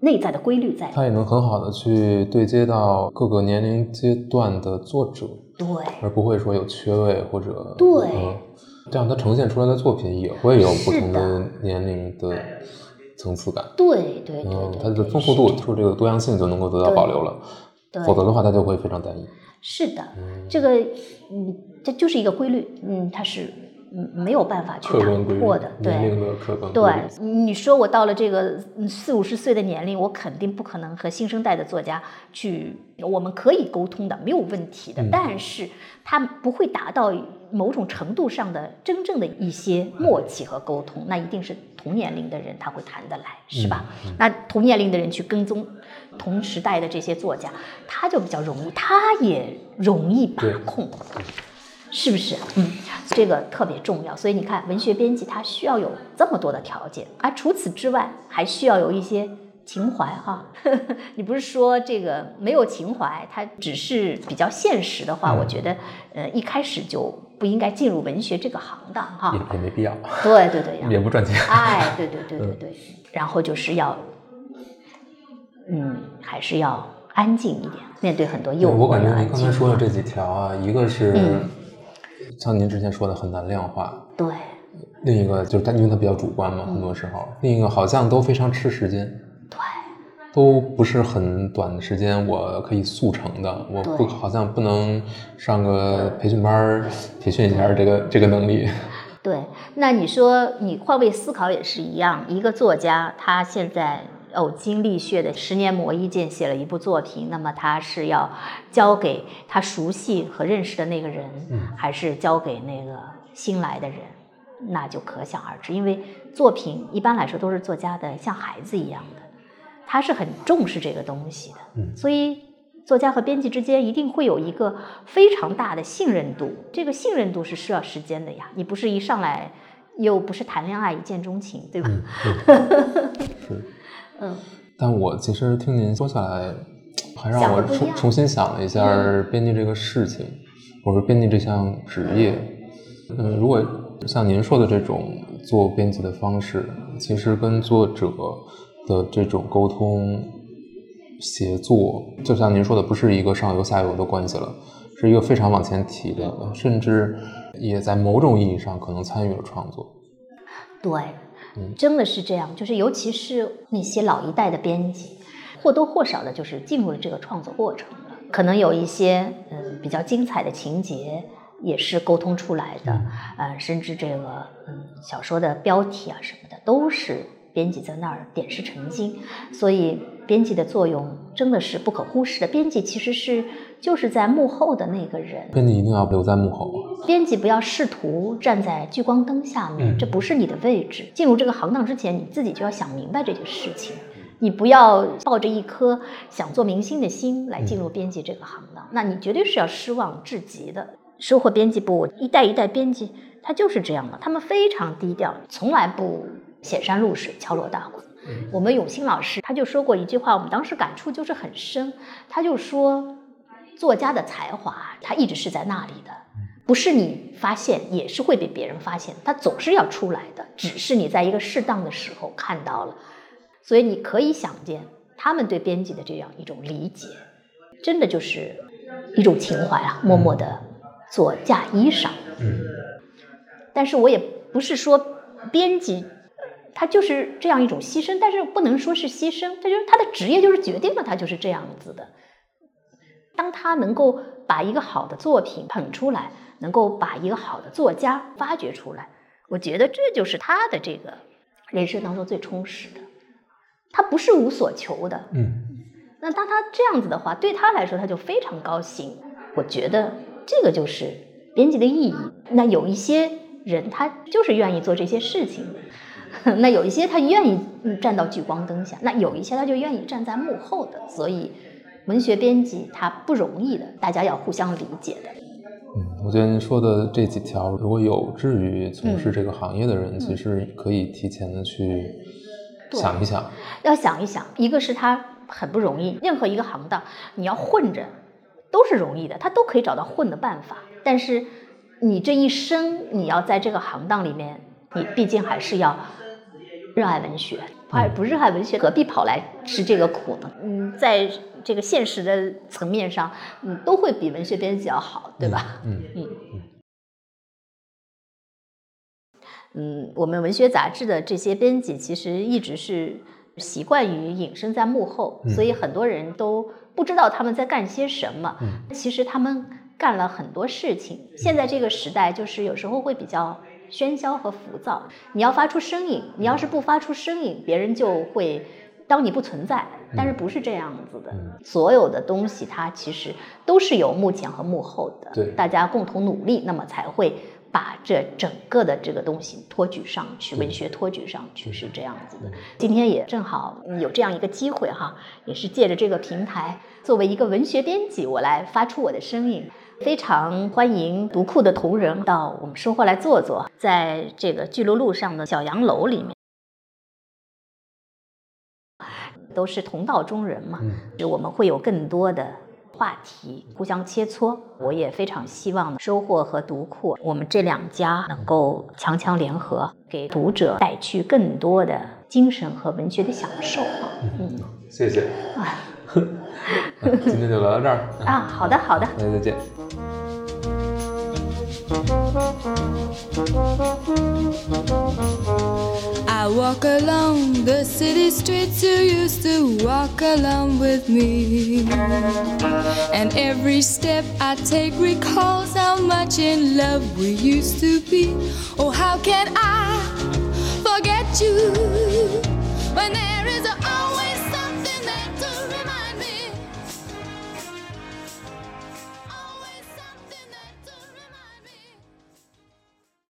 内在的规律在。
它也能很好的去对接到各个年龄阶段的作者，
对。
而不会说有缺位或者
对。
嗯这样它呈现出来的作品也会有不同的。年龄的层次感。
对对对
嗯，它的丰富度，就是这个多样性就能够得到保留了，
对
否则的话它就会非常单一。
是的，这个嗯，这就是一个规律，嗯，它是嗯没有办法去打破的，，对。你说我到了这个嗯四五十岁的年龄，我肯定不可能和新生代的作家去，我们可以沟通的，没有问题的。
嗯
但是他不会达到某种程度上的真正的一些默契和沟通，那一定是同年龄的人他会谈得来，是吧？
嗯
那同年龄的人去跟踪同时代的这些作家，他就比较容易，他也容易把控。是不是？嗯，这个特别重要。所以你看，文学编辑他需要有这么多的条件，而除此之外，还需要有一些情怀哈。(laughs) 你不是说这个没有情怀，它只是比较现实的话，
嗯
我觉得，呃，一开始就不应该进入文学这个行当哈。
也也没必要，
对对对，
也 (laughs) 不赚钱。
哎，对对对对对，然后就是要，嗯，还是要安静一点，面对很多诱惑
我感觉您刚才说的这几条啊，一个是
嗯。
像您之前说的很难量化，
对。
另一个就是它因为它比较主观嘛，很多时候，另一个好像都非常吃时间。
对
都不是很短的时间，我可以速成的，我不好像不能上个培训班儿培训一下这个 (laughs) 这个能力。(laughs)
对，那你说你换位思考也是一样，一个作家他现在呕心沥血的十年磨一剑写了一部作品，那么他是要交给他熟悉和认识的那个人，还是交给那个新来的人？那就可想而知，因为作品一般来说都是作家的像孩子一样的，他是很重视这个东西的，
嗯
所以作家和编辑之间一定会有一个非常大的信任度，这个信任度是需要时间的呀，你不是一上来又不是谈恋爱一见钟情，对吧？(laughs)
是，
嗯
但我其实听您说下来，还让我重重新想了一下编辑这个事情。或者说编辑这项职业。嗯，如果像您说的这种做编辑的方式，其实跟作者的这种沟通协作，就像您说的，不是一个上游下游的关系了，是一个非常往前提的，甚至也在某种意义上可能参与了创作。
对，真的是这样，就是尤其是那些老一代的编辑，或多或少的，就是进入了这个创作过程了，可能有一些嗯比较精彩的情节。也是沟通出来的，呃，甚至这个嗯小说的标题啊什么的，都是编辑在那儿点石成金，所以编辑的作用真的是不可忽视的。编辑其实是就是在幕后的那个人，
编辑一定要留在幕后，
编辑不要试图站在聚光灯下面，这不是你的位置。进入这个行当之前，你自己就要想明白这件事情，你不要抱着一颗想做明星的心来进入编辑这个行当，那你绝对是要失望至极的。收获编辑部一代一代编辑，他就是这样的，他们非常低调，从来不显山露水、敲锣打鼓。我们永新老师他就说过一句话，我们当时感触就是很深。他就说，作家的才华他一直是在那里的，不是你发现，也是会被别人发现，他总是要出来的，只是你在一个适当的时候看到了。所以你可以想见，他们对编辑的这样一种理解，真的就是一种情怀啊，默默的。做嫁衣裳，嗯，但是我也不是说编辑，他就是这样一种牺牲，但是不能说是牺牲，他就是他的职业就是决定了他就是这样子的。当他能够把一个好的作品捧出来，能够把一个好的作家发掘出来，我觉得这就是他的这个人生当中最充实的。他不是无所求的，嗯，那当他这样子的话，对他来说他就非常高兴。我觉得。这个就是编辑的意义。那有一些人，他就是愿意做这些事情的；(laughs) 那有一些他愿意站到聚光灯下；那有一些他就愿意站在幕后的。所以，文学编辑他不容易的，大家要互相理解的。
嗯，我觉得您说的这几条，如果有志于从事这个行业的人，其实可以提前的去想一想。
要想一想，一个是他很不容易，任何一个行当，你要混着。都是容易的，他都可以找到混的办法。但是，你这一生你要在这个行当里面，你毕竟还是要热爱文学，而不热爱文学，何必跑来吃这个苦呢？嗯，在这个现实的层面上，嗯，都会比文学编辑要好，对吧？嗯嗯嗯。嗯，我们文学杂志的这些编辑其实一直是习惯于隐身在幕后，所以很多人都。不知道他们在干些什么，其实他们干了很多事情。现在这个时代，就是有时候会比较喧嚣和浮躁。你要发出声音，你要是不发出声音，别人就会当你不存在。但是不是这样子的？所有的东西，它其实都是有幕前和幕后的。
对，
大家共同努力，那么才会。把这整个的这个东西托举上去，文学托举上去是这样子的。今天也正好有这样一个机会哈，也是借着这个平台，作为一个文学编辑，我来发出我的声音。非常欢迎读库的同仁到我们收获来坐坐，在这个巨鹿路上的小洋楼里面，都是同道中人嘛，就我们会有更多的。话题互相切磋，我也非常希望收获和读库，我们这两家能够强强联合，给读者带去更多的精神和文学的享受。
嗯，谢谢。啊，(laughs) 今天就聊到这儿。
啊，好的，好的。
大家再见。
I walk along the city streets you used to walk along with me. And every step I take recalls how much in love we used to be. Oh, how can I forget you?